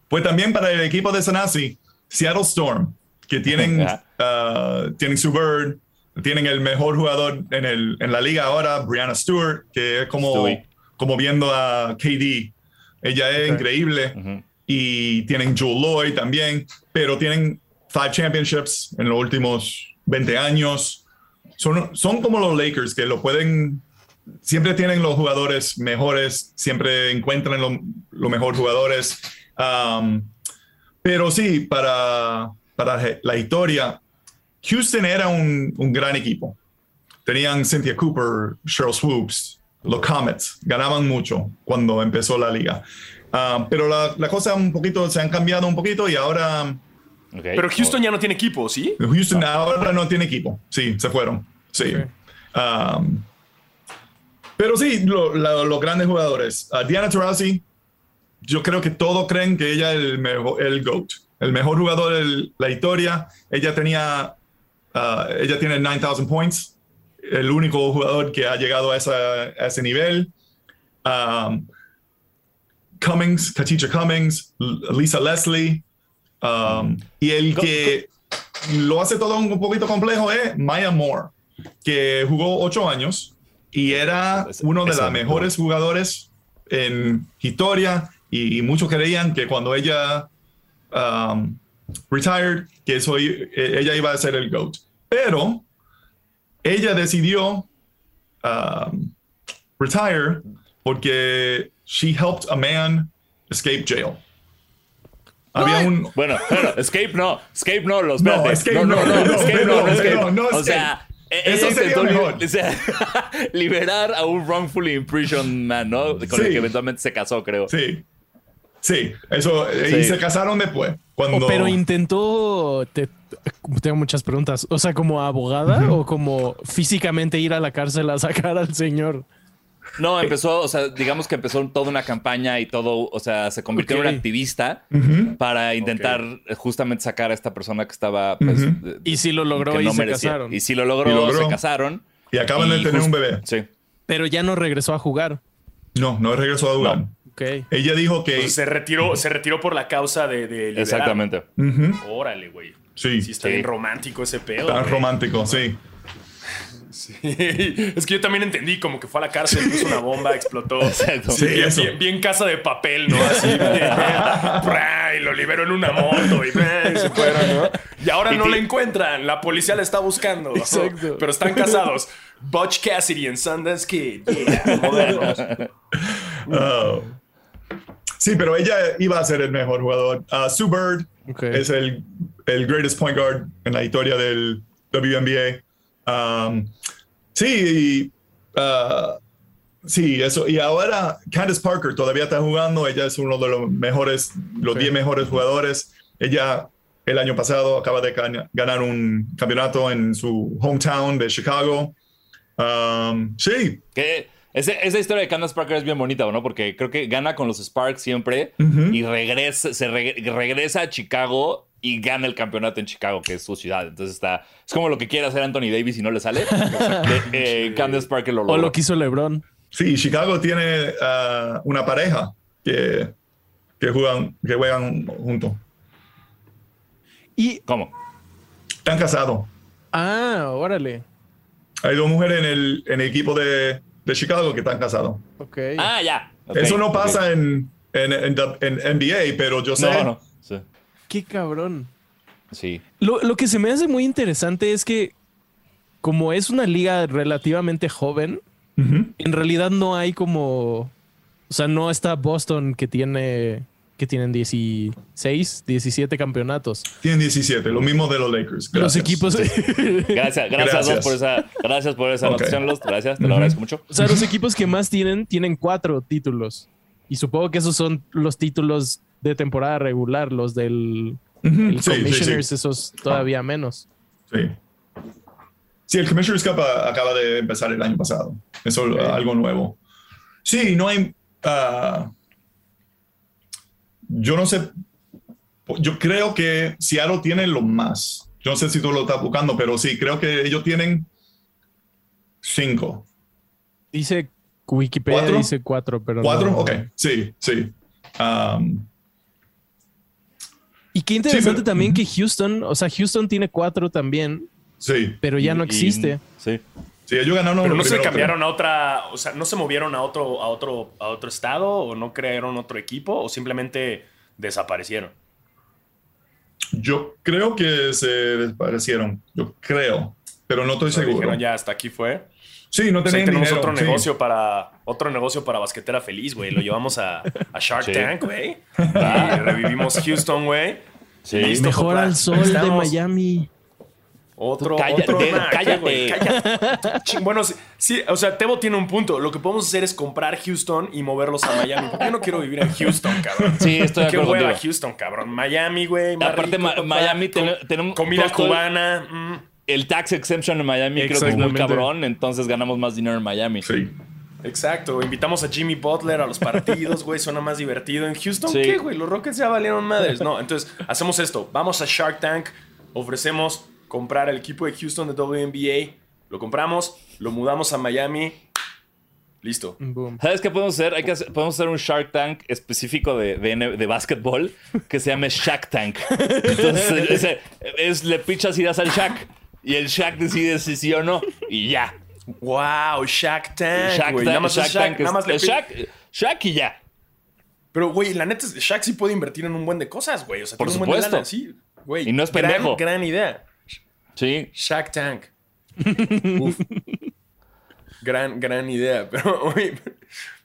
pues también para el equipo de Sanasi, Seattle Storm, que tienen, uh, tienen su Bird, tienen el mejor jugador en, el, en la liga ahora, Brianna Stewart, que es como, Stewie. como viendo a KD. Ella es increíble. Ujú. Y tienen Joe Lloyd también, pero tienen five championships en los últimos 20 años. Son, son como los Lakers que lo pueden, siempre tienen los jugadores mejores, siempre encuentran los lo mejor jugadores. Um, pero sí, para, para la historia, Houston era un, un gran equipo. Tenían Cynthia Cooper, Cheryl Swoops, los Comets, ganaban mucho cuando empezó la liga. Ah, pero la, la cosa un poquito se han cambiado un poquito y ahora Ok. Pero Houston ya no tiene equipo, ¿sí? Houston ahora no tiene equipo. Sí, se fueron. Sí. Ok. Um, pero sí, lo- lo- los grandes jugadores. Ah, Diana Taurasi, yo creo que todos creen que ella es el, mejor, el GOAT, el mejor jugador de la historia. Ella tenía, ah, ella tiene 9,000 points, el único jugador que ha llegado a, esa- a ese nivel. Um, Cummings, Katisha Cummings, Lisa Leslie, um, y el que lo hace todo un poquito complejo es Maya Moore, que jugó ocho años y era uno de los mejores jugadores en historia y, y muchos creían que cuando ella um, retired, que eso, eh, ella iba a ser el GOAT. Pero ella decidió um, retire porque she helped a man escape jail. Había un, Bueno, bueno, Escape no, Escape no, los No. Escape no, no, no, no, no, Escape no, no, no, Escape. no, no, O sea, e- Eso sería mejor. o sea, liberar a un wrongfully imprisoned man, ¿no? Con el que eventualmente se casó, creo. Sí. Sí, eso. eh, Y se casaron después. Cuando, O- pero intentó, te- tengo muchas preguntas, o sea, como abogada o como físicamente ir a la cárcel a sacar al señor. No, empezó, o sea, digamos que empezó toda una campaña y todo, o sea, se convirtió en un activista para intentar justamente sacar a esta persona que estaba, pues, Y si lo logró y no se merecía. casaron. Y si lo logró, Y logró. se casaron. Y acaban de tener un bebé. Sí. Pero ya no regresó a jugar. No, no regresó a jugar. No. Ok. Ella dijo que... Entonces, se retiró, se retiró por la causa de, de liberar. Exactamente. Órale, güey. Sí, Sí, está Sí. bien romántico ese pedo. tan güey. romántico, sí. Sí. Es que yo también entendí como que fue a la cárcel, puso una bomba, explotó. Exacto. Sí, bien, eso. bien- bien casa de papel, ¿no? Así, y lo liberó en una moto y, se fueron, ¿no? Y ahora Y no la encuentran, la policía la está buscando. Exacto. Pero están casados. Butch Cassidy en Sundance Kid. Yeah. Oh. Sí, pero ella iba a ser el mejor jugador. Uh, Sue Bird es el, el greatest point guard en la historia del WNBA. Um, sí, y, uh, sí, eso. Y ahora Candace Parker todavía está jugando. Ella es uno de los mejores, los Ok. 10 mejores jugadores. Ella el año pasado acaba de gan- ganar un campeonato en su hometown de Chicago. Um, sí, Que ese- esa historia de Candace Parker es bien bonita, ¿no? Porque creo que gana con los Sparks siempre Ujú. y regresa, se reg- regresa a Chicago y gana el campeonato en Chicago, que es su ciudad. Entonces está. Es como lo que quiere hacer Anthony Davis y no le sale. De- eh, Candace Parker lo O logró. lo que hizo LeBron. Sí, Chicago tiene ah, una pareja que, que, juegan, que juegan juntos. Y. ¿Cómo? Están casados. Ah, órale. Hay dos mujeres en el, en el equipo de, de Chicago que están casados. Ok. Ah, ya. Eso no pasa en, en, en, en NBA, pero yo sé. No, no. Sí. Qué cabrón. Sí. Lo, lo que se me hace muy interesante es que, como es una liga relativamente joven, en realidad no hay como. O sea, no está Boston que tiene. que tienen 16, 17 campeonatos. Tienen 17, lo mismo de los Lakers. Los Gracias. equipos. Gracias, gracias, Gracias. Dos, por esa, gracias por esa anotación, Los. Gracias, te lo agradezco mucho. O sea, los equipos que más tienen, tienen cuatro títulos. Y supongo que esos son los títulos de temporada regular, los del el Sí, Commissioners, sí. esos todavía menos. Sí. Sí, el Commissioner's Cup ah, acaba de empezar el año pasado. Eso es Ok. algo nuevo. Sí, no hay. ah, yo no sé. Yo creo que Seattle tiene lo más. Yo no sé si tú lo estás buscando, pero sí, creo que ellos tienen cinco. Dice Wikipedia ¿Cuatro? dice cuatro, pero ¿Cuatro? no- Ok, sí, sí. Um, Y qué interesante pero- también que Houston, o sea, Houston tiene cuatro también, sí, pero ya no Y- existe. Sí. sí, ellos ganaron. Pero los no se cambiaron a otra, o sea, no se movieron a otro, a otro, a otro estado o no crearon otro equipo o simplemente desaparecieron. Yo creo que se desaparecieron. Yo creo, pero no estoy O sea, seguro. dijeron ya hasta aquí fue. Sí, no Pues tenían tenemos dinero. otro sí. negocio para otro negocio para basquetera feliz, güey. Lo llevamos a, a Shark Sí. Tank, güey. Y revivimos Houston, güey. Sí. Mejor al sol de Miami. Otro, Cállate, otro. de- nah, ¿qué, cállate. güey? Cállate. Bueno, sí, sí, o sea, Tebo tiene un punto. Lo que podemos hacer es comprar Houston y moverlos a Miami. Porque yo no quiero vivir en Houston, cabrón. Sí, estoy de Qué acuerdo hueva contigo. Houston, cabrón. Miami, güey. Aparte, rico, Ma- papá. Miami ten- tenemos Comida cubana. mm. El tax exemption en Miami creo que es muy cabrón, entonces ganamos más dinero en Miami. Sí. Exacto, invitamos a Jimmy Butler a los partidos, güey, suena más divertido. En Houston, Sí. ¿qué, güey? Los Rockets ya valieron madres. No, entonces hacemos esto, vamos a Shark Tank, ofrecemos comprar el equipo de Houston de WNBA, lo compramos, lo mudamos a Miami, listo. Boom. ¿Sabes qué podemos hacer? Hay que hacer- podemos hacer un Shark Tank específico de, de, de básquetbol que se llame Shaq Tank. Entonces, ese- es, le pichas ideas al Shaq y el Shaq decide si sí o no y ya. Wow, Shark Tank, Shaq, güey. Tank- Nada más Shaq Shaq, Tank nada más le Shaq, Shaq y ya. Pero, güey, la neta, es- Shaq sí puede invertir en un buen de cosas, güey. O sea, Por tiene un buen de supuesto. lana, sí, güey. Y no es Gran- pendejo. Gran idea. Sí. Shark Tank. Uf. Gran, gran idea. Pero, oye,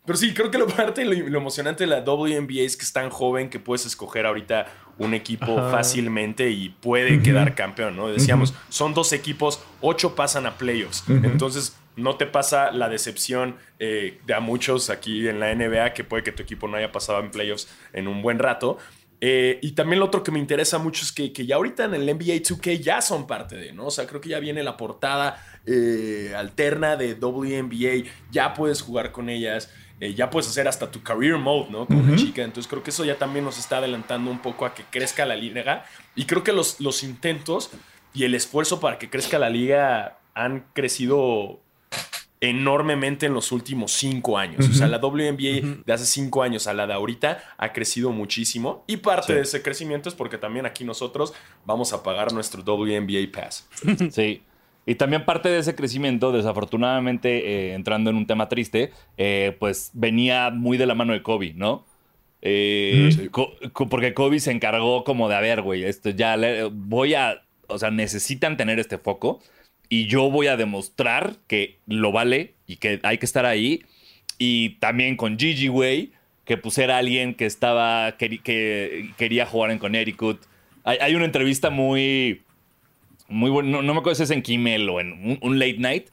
pero sí, creo que lo parte, lo, lo emocionante de la WNBA es que es tan joven que puedes escoger ahorita un equipo Ajá. fácilmente y puede quedar campeón, ¿no? Decíamos, son dos equipos, ocho pasan a playoffs. Entonces, no te pasa la decepción eh, de a muchos aquí en la NBA que puede que tu equipo no haya pasado en playoffs en un buen rato. Eh, y también lo otro que me interesa mucho es que, que ya ahorita en el NBA 2K ya son parte de, ¿no? O sea, creo que ya viene la portada eh, alterna de WNBA, ya puedes jugar con ellas, eh, ya puedes hacer hasta tu career mode, ¿no? Como una chica. Entonces creo que eso ya también nos está adelantando un poco a que crezca la liga. Y creo que los, los intentos y el esfuerzo para que crezca la liga han crecido enormemente en los últimos cinco años. O sea, la WNBA de hace cinco años a la de ahorita ha crecido muchísimo. Y parte Sí. de ese crecimiento es porque también aquí nosotros vamos a pagar nuestro WNBA Pass. Sí. Y también parte de ese crecimiento, desafortunadamente, eh, entrando en un tema triste, eh, pues venía muy de la mano de Kobe, ¿no? Eh, Sí. Co- co- porque Kobe se encargó como de, a ver, güey, esto ya le- voy a, o sea, necesitan tener este foco y yo voy a demostrar que lo vale y que hay que estar ahí. Y también con Gigi, güey, que pues era alguien que estaba, que, que quería jugar en Connecticut. Hay, hay una entrevista muy, muy buena, no, me acuerdo si es en Kimmel o en un, late night,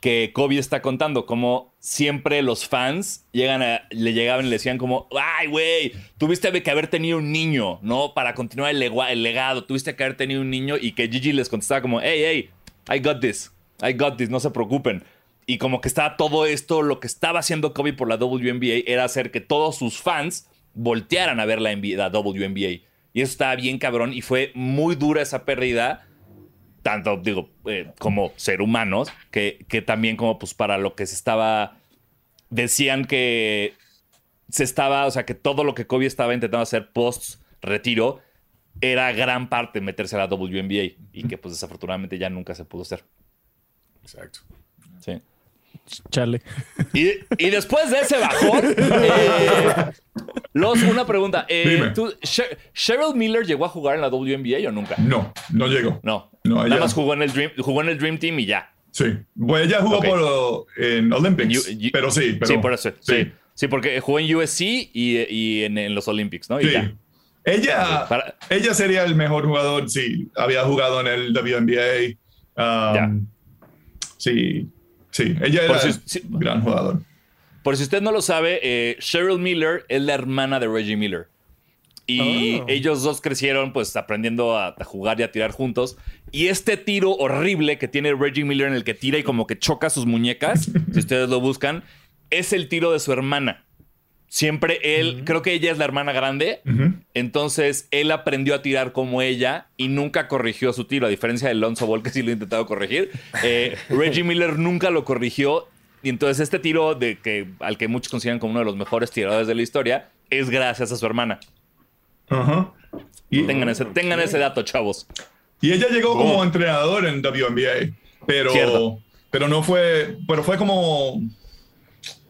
que Kobe está contando como siempre los fans llegan le llegaban y le decían como, ay, güey, tuviste que haber tenido un niño, ¿no? Para continuar el, el legado, tuviste que haber tenido un niño y que Gigi les contestaba como, hey, hey, I got this, I got this, no se preocupen. Y como que estaba todo esto, lo que estaba haciendo Kobe por la WNBA era hacer que todos sus fans voltearan a ver la, NBA la WNBA. Y eso estaba bien cabrón y fue muy dura esa pérdida tanto digo eh, como ser humanos que, que también como pues para lo que se estaba decían que se estaba o sea que todo lo que Kobe estaba intentando hacer post retiro era gran parte meterse a la WNBA y que pues desafortunadamente ya nunca se pudo hacer Exacto. sí Chale. y, y después de ese bajón eh, los una pregunta eh, Dime. ¿tú- Sher- Cheryl Miller llegó a jugar en la WNBA o nunca No, no llegó. no No, nada más jugó en el Dream jugó en el Dream Team y ya Sí. Bueno, ella jugó por, en Olympics, En U- pero sí. Pero, sí, por eso. Sí. sí. porque jugó en USC y, y en, en los Olympics, ¿no? Y Sí. ya. Ella, Para- ella sería el mejor jugador si había jugado en el WNBA. Um, Ya. Sí, sí. Ella era si- un gran jugador. Por si usted no lo sabe, eh, Cheryl Miller es la hermana de Reggie Miller. Y Oh. ellos dos crecieron pues aprendiendo a, a jugar y a tirar juntos. Y este tiro horrible que tiene Reggie Miller en el que tira y como que choca sus muñecas, si ustedes lo buscan, es el tiro de su hermana. Siempre él, creo que ella es la hermana grande, entonces él aprendió a tirar como ella y nunca corrigió su tiro, a diferencia de Alonso Ball que sí lo ha intentado corregir. Eh, Reggie Miller nunca lo corrigió y entonces este tiro de que, al que muchos consideran como uno de los mejores tiradores de la historia es gracias a su hermana. Ajá. Y, Tengan ese, tengan ese dato, chavos. Y ella llegó como entrenador en WNBA, pero, Cierto. pero no fue, pero fue como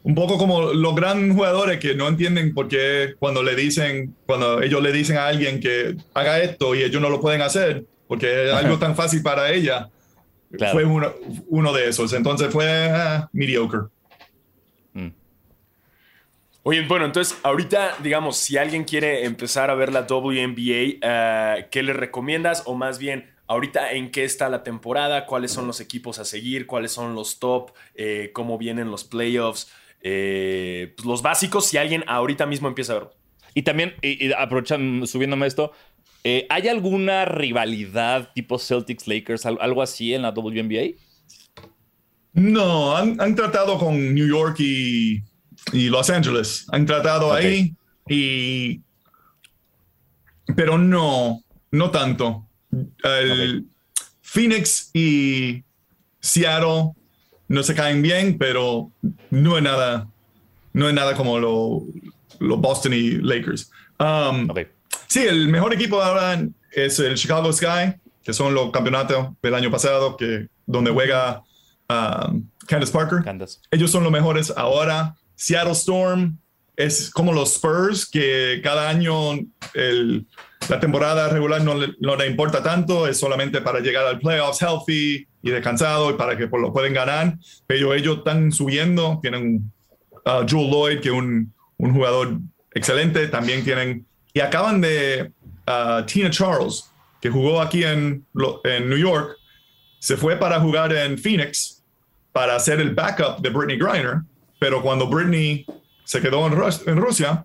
un poco como los gran jugadores que no entienden por qué cuando le dicen, cuando ellos le dicen a alguien que haga esto y ellos no lo pueden hacer, porque es algo tan fácil para ella. Claro. Fue uno, uno de esos. Entonces fue ah, mediocre. Oye, bueno, entonces ahorita, digamos, si alguien quiere empezar a ver la WNBA, eh, ¿qué le recomiendas? O más bien, ahorita en qué está la temporada, cuáles son los equipos a seguir, cuáles son los top, Eh, cómo vienen los playoffs, Eh, pues los básicos, si alguien ahorita mismo empieza a ver. Y también, y, y aprovechan, subiéndome esto, eh, ¿hay alguna rivalidad tipo Celtics-Lakers, al- algo así en la WNBA? No, han, han tratado con New York y, y Los Ángeles. Han tratado ahí y... Pero no, no tanto. El Phoenix y Seattle no se caen bien, pero no es nada, no es nada como los lo Boston y Lakers. Um, Ok. Sí, el mejor equipo ahora es el Chicago Sky, que son los campeonatos del año pasado, que, donde juega um, Candace Parker. Candace. Ellos son los mejores ahora. Seattle Storm es como los Spurs, que cada año la temporada regular no le, importa tanto, es solamente para llegar al playoffs healthy y descansado y para que lo pueden ganar. Pero ellos están subiendo, tienen uh, Joel Lloyd, que es un, jugador excelente, también tienen, y acaban de uh, Tina Charles, que jugó aquí en, en New York, se fue para jugar en Phoenix para hacer el backup de Britney Griner, pero cuando Britney se quedó en, Rus- en Rusia,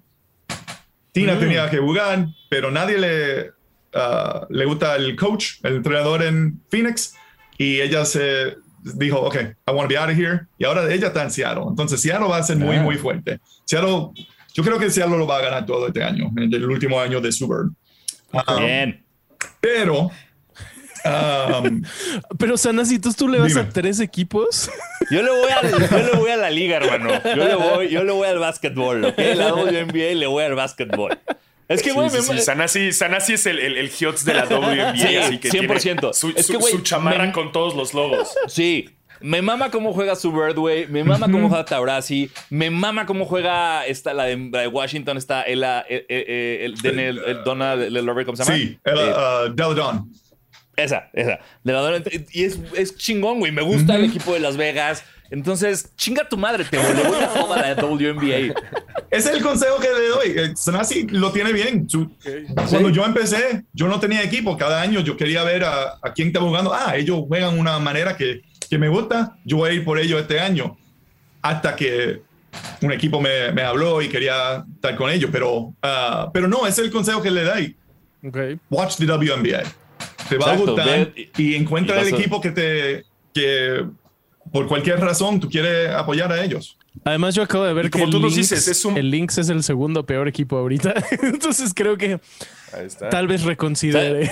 Tina tenía que jugar, pero nadie le, uh, le gusta el coach, el entrenador en Phoenix, y ella se dijo, ok, I want to be out of here, y ahora ella está en Seattle, entonces Seattle va a ser muy, Ah. muy fuerte. Seattle, yo creo que Seattle lo va a ganar todo este año, en el último año de Subert. Ah, Bien. pero Um, Pero Sanasitos, ¿tú le vas Dime. a tres equipos? Yo le voy a, yo le voy a la liga, hermano. Yo le voy, yo le voy al básquetbol, ¿ok? La WNBA le voy al básquetbol. Es que, güey, Sí, sí, me- sí. Sanasi, Sanasi es el, el, el Hiots de la WNBA. Sí, así que 100%. tiene Su, Es su- que, güey, su chamarra me- con todos los logos. Sí. Me mama cómo juega su Bird, güey. Me mama cómo juega Taurasi. Me mama cómo juega esta, la de, la de Washington, está Ella, eh, eh, eh, el, el, el, el Donna Lelorbe, ¿cómo se llama? sí, el, Eh, uh, Deladon. Esa, esa. De la y es, es chingón, güey. Me gusta el equipo de Las Vegas. Entonces, chinga tu madre, te le voy a toda la WNBA. Es el consejo que le doy. Eh, Sanasi lo tiene bien. Su- Cuando yo empecé, yo no tenía equipo. Cada año yo quería ver a, a quién estaba jugando. Ah, ellos juegan una manera que, que me gusta. Yo voy a ir por ellos este año. Hasta que un equipo me, me habló y quería estar con ellos. Pero, ah, pero no, es el consejo que le doy. Ok. Watch the WNBA. Te va Exacto, a gustar ve- y encuentra y el equipo que te que por cualquier razón tú quieres apoyar a ellos. Además, yo acabo de ver Y que como el, tú nos Lynx, dices, es un- el Lynx es el segundo peor equipo ahorita. Entonces creo que tal vez reconsidere.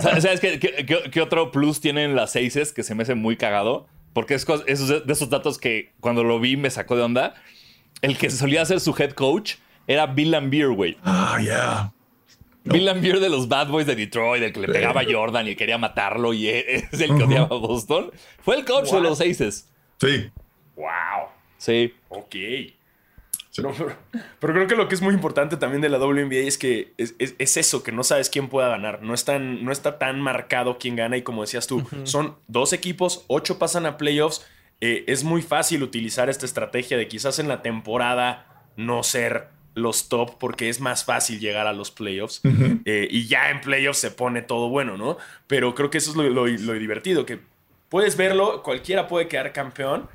¿Sabes sabes qué, qué- qué- otro plus tienen las seises que se me hace muy cagado? Porque es esos, de esos datos que cuando lo vi me sacó de onda. El que solía ser su head coach era Bill Lambier, güey. Ah, yeah. Bill Lambier de los Bad Boys de Detroit, el que le pegaba a Jordan y quería matarlo y es el que odiaba a Boston. Fue el coach de los Aces. Sí. Wow. Sí. Ok. No, pero, pero creo que lo que es muy importante también de la WNBA es que es, es- es eso, que no sabes quién pueda ganar. No, es tan- no está tan marcado quién gana y como decías tú, son dos equipos, ocho pasan a playoffs. Eh, es muy fácil utilizar esta estrategia de quizás en la temporada no ser los top porque es más fácil llegar a los playoffs Eh, y ya en playoffs se pone todo bueno, ¿no? Pero creo que eso es lo, lo- lo divertido, que puedes verlo, cualquiera puede quedar campeón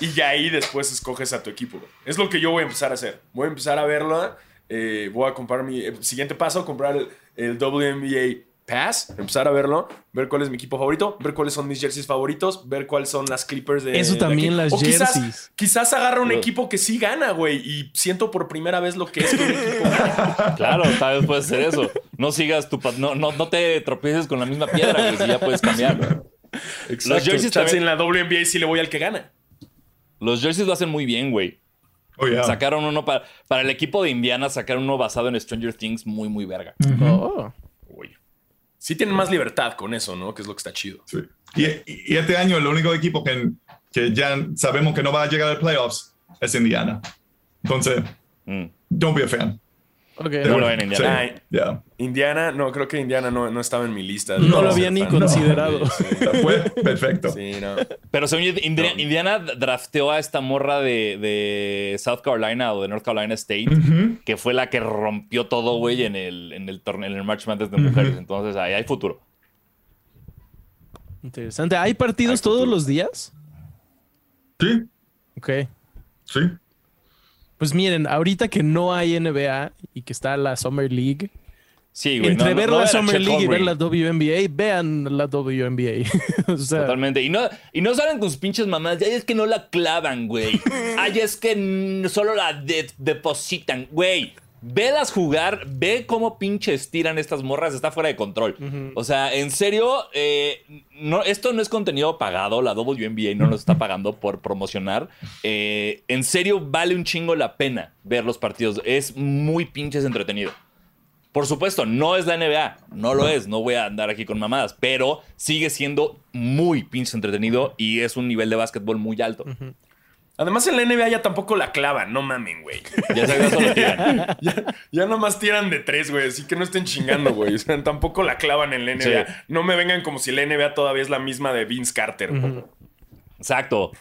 y ya ahí después escoges a tu equipo. Es lo que yo voy a empezar a hacer. Voy a empezar a verlo. eh, voy a comprar mi eh, siguiente paso, comprar el, el WNBA Pass, empezar a verlo, ver cuál es mi equipo favorito, ver cuáles son mis jerseys favoritos, ver cuáles son las Clippers de Eso de también, aquí. las o quizás, jerseys. quizás agarra un equipo que sí gana, güey, y siento por primera vez lo que es que un equipo. Claro, tal vez puedes hacer eso. No sigas tu... No, no, no te tropieces con la misma piedra, güey, si ya puedes cambiar. Los jerseys también- en la WNBA sí le voy al que gana. Los jerseys lo hacen muy bien, güey. Oh, yeah. Sacaron uno para, para el equipo de Indiana, sacaron uno basado en Stranger Things muy, muy verga. Oh. Sí tienen más libertad con eso, ¿no? Que es lo que está chido. Sí. Y, y este año el único equipo que, que ya sabemos que no va a llegar a playoffs es Indiana. Entonces, Mm. don't be a fan. Ok. No lo ven en Indiana. Ay. Yeah. Indiana, no, creo que Indiana no, no estaba en mi lista. No lo había ni fan. considerado. Sí, Fue perfecto. sí, no. Pero según yo, Indi- Indiana drafteó a esta morra de, de South Carolina o de North Carolina State, que fue la que rompió todo, güey, en el, en el torneo, en el March Madness de mujeres. Entonces, ahí hay futuro. Interesante. ¿Hay partidos Hay todos futuro. los días? Sí, Ok. sí. Pues miren, ahorita que no hay NBA y que está la Summer League, Sí, güey. entre no- ver no la Summer League y ver la WNBA, vean la WNBA. o sea, Totalmente. Y no, y no salen con sus pinches mamás. Ay, es que no la clavan, güey. Ay, es que solo la de- depositan. Güey, velas jugar, ve cómo pinches tiran estas morras. Está fuera de control. O sea, en serio, eh, no, esto no es contenido pagado. La WNBA no nos está pagando por promocionar. Eh, en serio, vale un chingo la pena ver los partidos. Es muy pinches entretenido. Por supuesto, no es la NBA, no lo es, no voy a andar aquí con mamadas, pero sigue siendo muy pinche entretenido y es un nivel de básquetbol muy alto. Además, en la NBA ya tampoco la clavan, no mamen, güey. Ya sabes, eso lo tiran. Ya, ya nomás tiran de tres, güey. Así que no estén chingando, güey. O sea, tampoco la clavan en la NBA. Sí. No me vengan como si la NBA todavía es la misma de Vince Carter. güey. Exacto.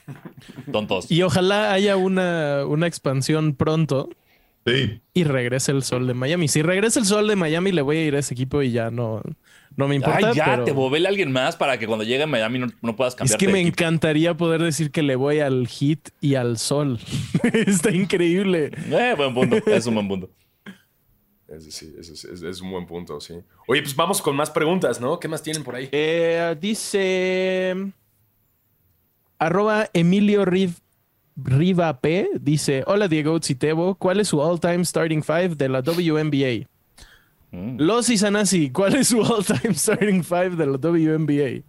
Tontos. y ojalá haya una, una expansión pronto Sí. y regrese el sol de Miami. Si regresa el sol de Miami, le voy a ir a ese equipo y ya no, no me importa. Ay, ya, pero te bobele a alguien más para que cuando llegue a Miami no, no puedas Es cambiar. que me encantaría poder decir que le voy al hit y al sol. Está increíble. Eh, buen punto. Es un buen punto. Ese sí, es, es- es un buen punto, sí. Oye, pues vamos con más preguntas, ¿no? ¿Qué más tienen por ahí? Eh, dice. Arroba Emilio Riv, Riva P. Dice: Hola Diego Citebo, ¿cuál es su all-time starting five de la WNBA? Mm. Los y Sanasi, ¿cuál es su all-time starting five de la WNBA?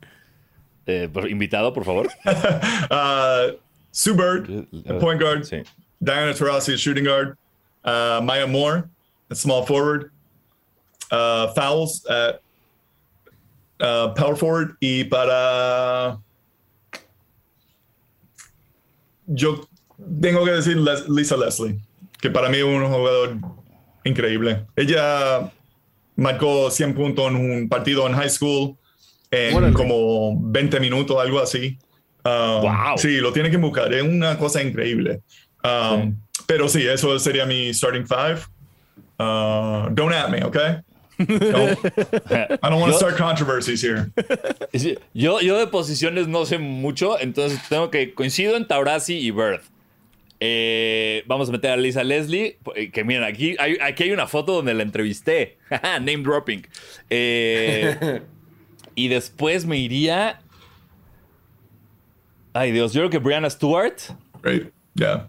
Eh, invitado, por favor. Uh, Sue Bird, point guard. Sí. Diana Taurasi, shooting guard. Uh, Maya Moore, a small forward. Uh, Fouls at uh, power forward. Y para. Yo tengo que decir Les- Lisa Leslie, que para mí es un jugador increíble. Ella marcó 100 puntos en un partido en high school en Órale. como 20 minutos, algo así. Um, Wow. Sí, lo tiene que buscar. Es una cosa increíble. Um, Pero sí, eso sería mi starting five. Uh, don't at me, okay? Don't- I don't want to start controversies here. Yo, yo de posiciones no sé mucho, entonces tengo que coincido en Taurasi y Bird. Eh, vamos a meter a Lisa Leslie, eh, que miren, aquí hay, aquí hay una foto donde la entrevisté. Name dropping. Eh, y después me iría... Ay Dios, yo creo que Brianna Stewart. Right? Yeah.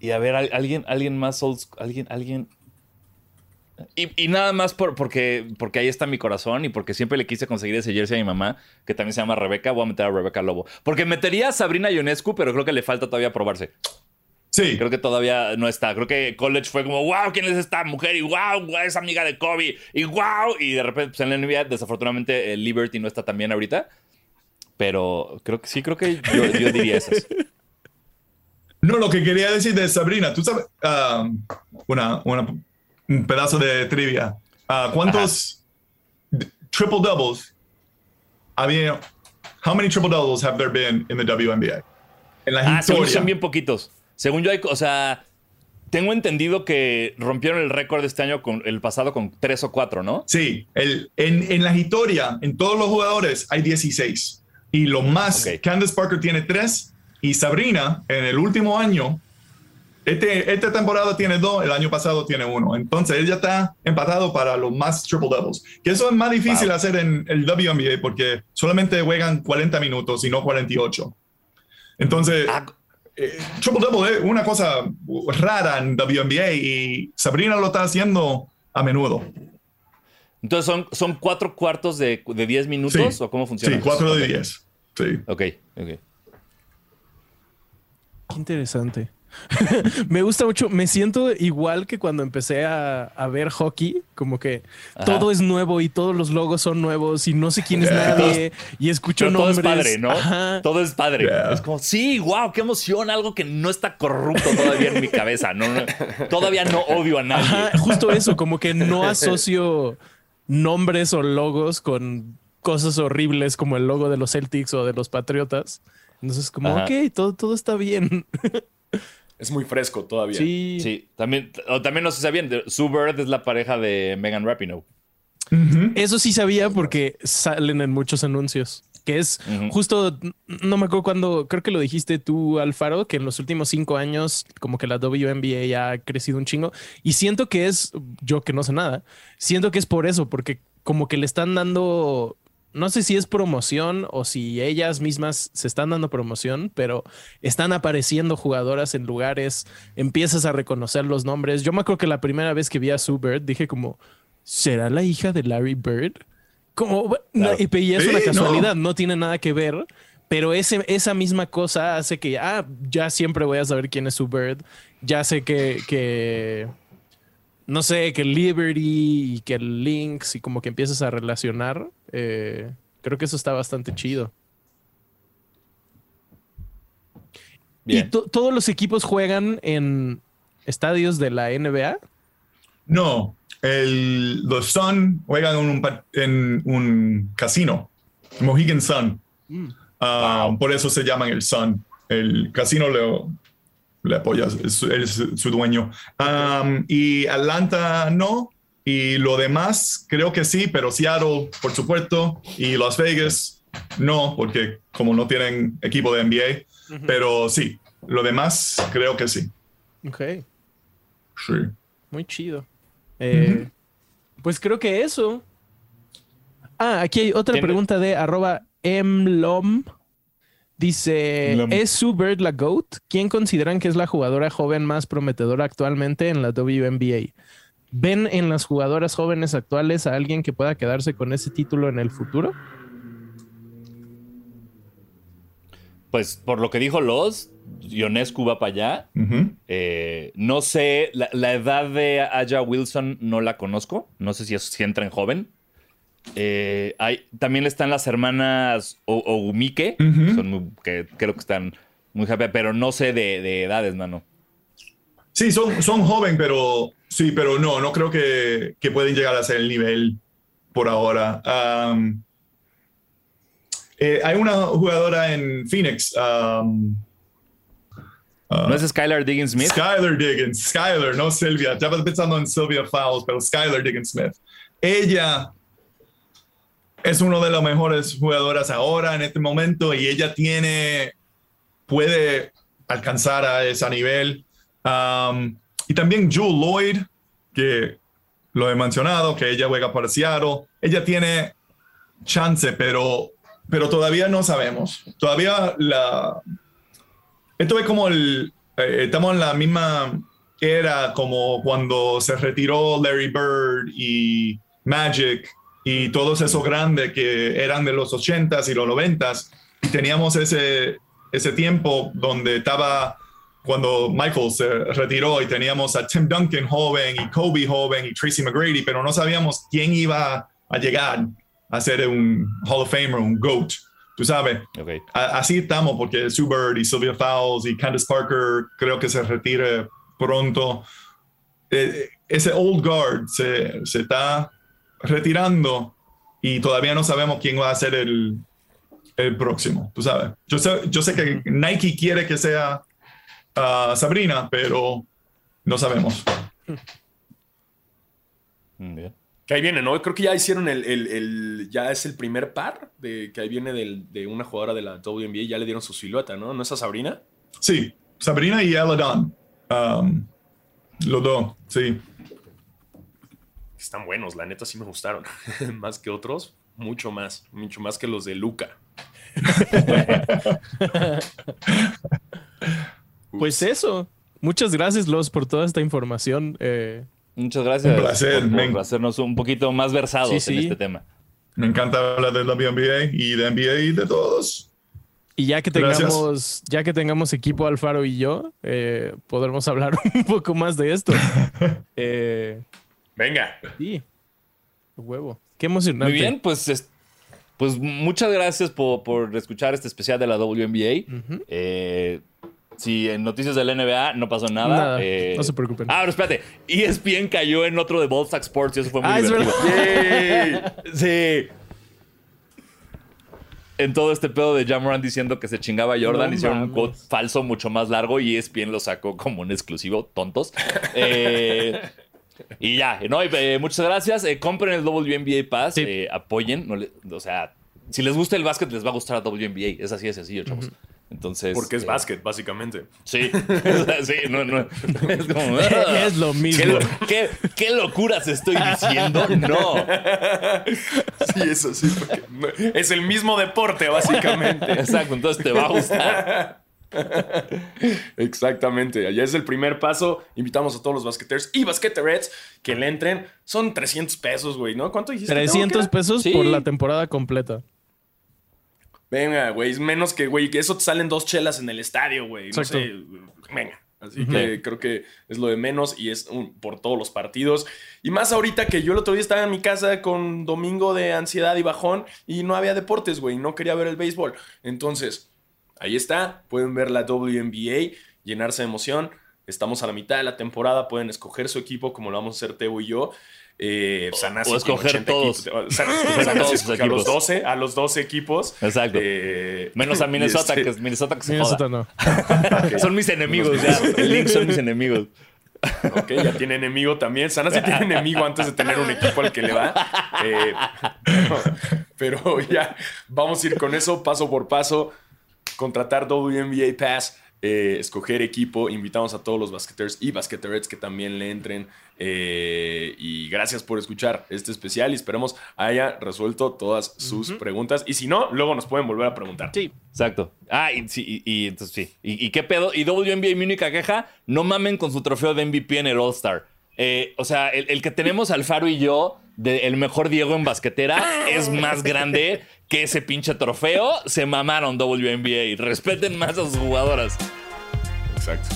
Y a ver, al- alguien, alguien más old school, alguien, alguien. Y, y nada más por, porque, porque ahí está mi corazón y porque siempre le quise conseguir ese jersey a mi mamá, que también se llama Rebeca. Voy a meter a Rebeca Lobo. Porque metería a Sabrina Ionescu, pero creo que le falta todavía probarse. Sí, Creo que todavía no está. Creo que college fue como, wow, ¿quién es esta mujer? Y wow, es amiga de Kobe. Y wow. Y de repente, pues en la NBA, desafortunadamente, el Liberty no está tan bien ahorita. Pero creo que sí, creo que yo, yo diría esas. No, lo que quería decir de Sabrina, tú sabes, um, una, una- un pedazo de trivia. Uh, ¿Cuántos triple doubles había? How many triple doubles have there been in the WNBA? En la Ah, historia. son bien poquitos. Según yo hay, o sea, tengo entendido que rompieron el récord este año con el pasado con tres o cuatro, ¿no? Sí, el, en, en la historia, en todos los jugadores hay 16. Y lo más, Ok. Candace Parker tiene 3 y Sabrina en el último año, este, esta temporada tiene 2, el año pasado tiene 1. Entonces ella está empatado para los más triple doubles. Que eso es más difícil Wow. hacer en el WNBA porque solamente juegan 40 minutos y no 48. Entonces, Ah, eh, triple double es una cosa rara en WNBA y Sabrina lo está haciendo a menudo. entonces son, son cuatro cuartos de, de 10 minutos Sí. o cómo funciona. Sí, 4 de Ok. 10. Sí. Ok, ok. Qué interesante. me gusta mucho. Me siento igual que cuando empecé a, a ver hockey, como que Ajá. todo es nuevo y todos los logos son nuevos y no sé quién es Yeah. nadie y escucho Pero todo nombres. es padre, ¿no? Ajá. Todo es padre. Yeah. Es como, sí, wow, qué emoción, algo que no está corrupto todavía en mi cabeza. No, no, todavía no odio a nadie. Ajá, justo eso, como que no asocio nombres o logos con cosas horribles como el logo de los Celtics o de los Patriotas. Entonces, como, Ajá. ok, todo, todo está bien. Es muy fresco todavía. Sí. Sí, también, o también no sé si sabían, Sue Bird es la pareja de Megan Rapinoe. Eso sí sabía porque salen en muchos anuncios. Que es justo, no me acuerdo cuando, creo que lo dijiste tú, Alfaro, que en los últimos cinco años, como que la WNBA ya ha crecido un chingo. Y siento que es, yo que no sé nada, siento que es por eso, porque como que le están dando, no sé si es promoción o si ellas mismas se están dando promoción, pero están apareciendo jugadoras en lugares, empiezas a reconocer los nombres. Yo me acuerdo que la primera vez que vi a Sue Bird dije como, ¿será la hija de Larry Bird? Como, Claro. y y es una casualidad, no. tiene nada que ver, pero ese, esa misma cosa hace que, ah, ya siempre voy a saber quién es Sue Bird, ya sé que, que no sé, que el Liberty y que el Lynx y como que empiezas a relacionar, eh, creo que eso está bastante chido. ¿Y to- todos los equipos juegan en estadios de la NBA? No, el, los Sun juegan en un, pa- en un casino, Mohegan Sun. Ah, Por eso se llaman el Sun. El casino le, le apoya, es, su- es su dueño. Um, y Atlanta no. Y lo demás creo que sí, pero Seattle, por supuesto. Y Las Vegas no, porque como no tienen equipo de NBA. Pero sí, lo demás creo que sí. Ok. Sí. Muy chido. Eh, Pues creo que eso. Ah, aquí hay otra ¿Tiene- pregunta de arroba mlom. Dice. ¿es Sue Bird la GOAT? ¿Quién consideran que es la jugadora joven más prometedora actualmente en la WNBA? ¿Ven en las jugadoras jóvenes actuales a alguien que pueda quedarse con ese título en el futuro? Pues por lo que dijo Los, Ionescu va para allá. Eh, no sé, la, la edad de Aya Wilson no la conozco. No sé si, es, si entra en joven. Eh, hay, también están las hermanas O- Ogumike, Ujú. son muy- que creo que están muy happy, pero no sé de, de edades, mano. Sí, son, son joven, pero sí, pero no, no creo que, que pueden llegar a ser el nivel por ahora. Um, eh, hay una jugadora en Phoenix, um, ¿No es Skylar Diggins Smith? Skylar Diggins, Skylar, no Sylvia. Estaba pensando en Sylvia Fowles, pero Skylar Diggins Smith. Ella es una de las mejores jugadoras ahora en este momento y ella tiene, puede alcanzar a ese nivel. Um, y también Jewel Lloyd, que lo he mencionado, que ella juega para Seattle. Ella tiene chance, pero, pero todavía no sabemos. Todavía la, esto es como el. eh, estamos en la misma era como cuando se retiró Larry Bird y Magic y todos esos grandes que eran de los 80s y los 90s. Y teníamos ese, ese tiempo donde estaba cuando Michael se retiró y teníamos a Tim Duncan joven y Kobe joven y Tracy McGrady, pero no sabíamos quién iba a llegar a ser un Hall of Famer, un GOAT. Tú sabes, Ok. a- así estamos, porque Sue Bird y Sylvia Fowles y Candace Parker creo que se retire pronto. Eh, ese old guard se, se está retirando y todavía no sabemos quién va a ser el, el próximo, tú sabes. Yo sé, yo sé que Nike quiere que sea ah, Sabrina, pero no sabemos. Mm, bien. Que ahí viene, ¿no? Creo que ya hicieron el, el- el- ya es el primer par de que ahí viene del- de una jugadora de la WNBA, ya le dieron su silueta, ¿no? ¿No es a Sabrina? Sí, Sabrina y Ella Dawn. Um, los dos, sí. Están buenos, la neta sí me gustaron. más que otros, mucho más, mucho más que los de Luca. Pues eso. Muchas gracias, Los, por toda esta información. Eh, Muchas gracias Un placer, por, por hacernos un poquito más versados Sí, en este tema. Me encanta hablar de la WNBA y de NBA y de todos. y ya que Gracias. tengamos, ya que tengamos equipo Alfaro y yo, eh, podremos hablar un poco más de esto. Eh, Venga. sí. Huevo. Qué emocionante. Muy bien, pues, es- pues muchas gracias por, por escuchar este especial de la WNBA. Ujú. Eh, si en noticias del NBA no pasó nada. Nada, eh, no se preocupen. Ah, pero espérate. ESPN cayó en otro de Ballstack Sports y eso fue muy Ah, es divertido. ¡Yay! Sí. En todo este pedo de Jamoran diciendo que se chingaba a Jordan, No hicieron un quote falso mucho más largo y ESPN lo sacó como un exclusivo, tontos. Eh, y ya, ¿no? Y, eh, muchas gracias. Eh, compren el WNBA Pass, Sí. eh, apoyen. no le- o sea, si les gusta el básquet, les va a gustar la WNBA. Es así de sencillo, chavos. Entonces. Porque es eh, básquet, básicamente. Sí, sí, no, no. Es como. "Ah, es lo ¿Qué, mismo. lo- qué, qué locuras estoy diciendo? No. Sí, eso sí. porque es el mismo deporte, básicamente. Exacto, entonces te va a gustar. Exactamente. Allá es el primer paso. Invitamos a todos los basqueteers y basqueterets que le entren. Son 300 pesos, güey, ¿no? ¿Cuánto dijiste? que tengo que 300 dar? pesos Sí. por la temporada completa. Venga, güey, es menos que, güey, que eso te salen dos chelas en el estadio, güey. No sé. Venga. Así que creo que es lo de menos y es un- por todos los partidos. Y más ahorita que yo el otro día estaba en mi casa con domingo de ansiedad y bajón y no había deportes, güey. No quería ver el béisbol. Entonces, ahí está. Pueden ver la WNBA, llenarse de emoción. Estamos a la mitad de la temporada. Pueden escoger su equipo como lo vamos a hacer Teo y yo. Eh, Sanasi o tiene escoger 80 todos. equipos. Sanasi todos a los equipos. 12, a los 12 equipos. Exacto. Eh, Menos a Minnesota, este- que es Minnesota que se Minnesota joda. no. Son mis enemigos ya. El Lynx son mis enemigos. Ok, ya tiene enemigo también. Sana sí tiene enemigo antes de tener un equipo al que le va. Eh, pero, pero ya vamos a ir con eso paso por paso. Contratar WNBA Pass, eh, escoger equipo. Invitamos a todos los basqueters y basqueterets que también le entren. Eh, y gracias por escuchar este especial y esperemos haya resuelto todas sus preguntas. Y si no, luego nos pueden volver a preguntar. Sí. Exacto. Ah, y, sí, y, y entonces sí. ¿Y, y qué pedo? Y WNBA mi única queja, no mamen con su trofeo de MVP en el All-Star. eh, o sea, el, el que tenemos Alfaro y yo, de el mejor Diego en basquetera, es más grande que ese pinche trofeo. Se mamaron WNBA. Respeten más a sus jugadoras. Exacto.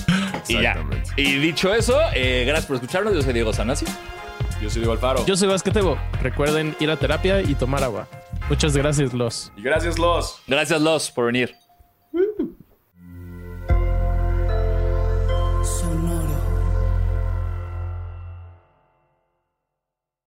Y ya. Exactamente. Y dicho eso, eh, gracias por escucharnos. Yo soy Diego Sanasi. Yo soy Diego Alfaro. Yo soy Basquetebo. Recuerden ir a terapia y tomar agua. Muchas gracias, Los. Y gracias, Los. Gracias, Los, por venir.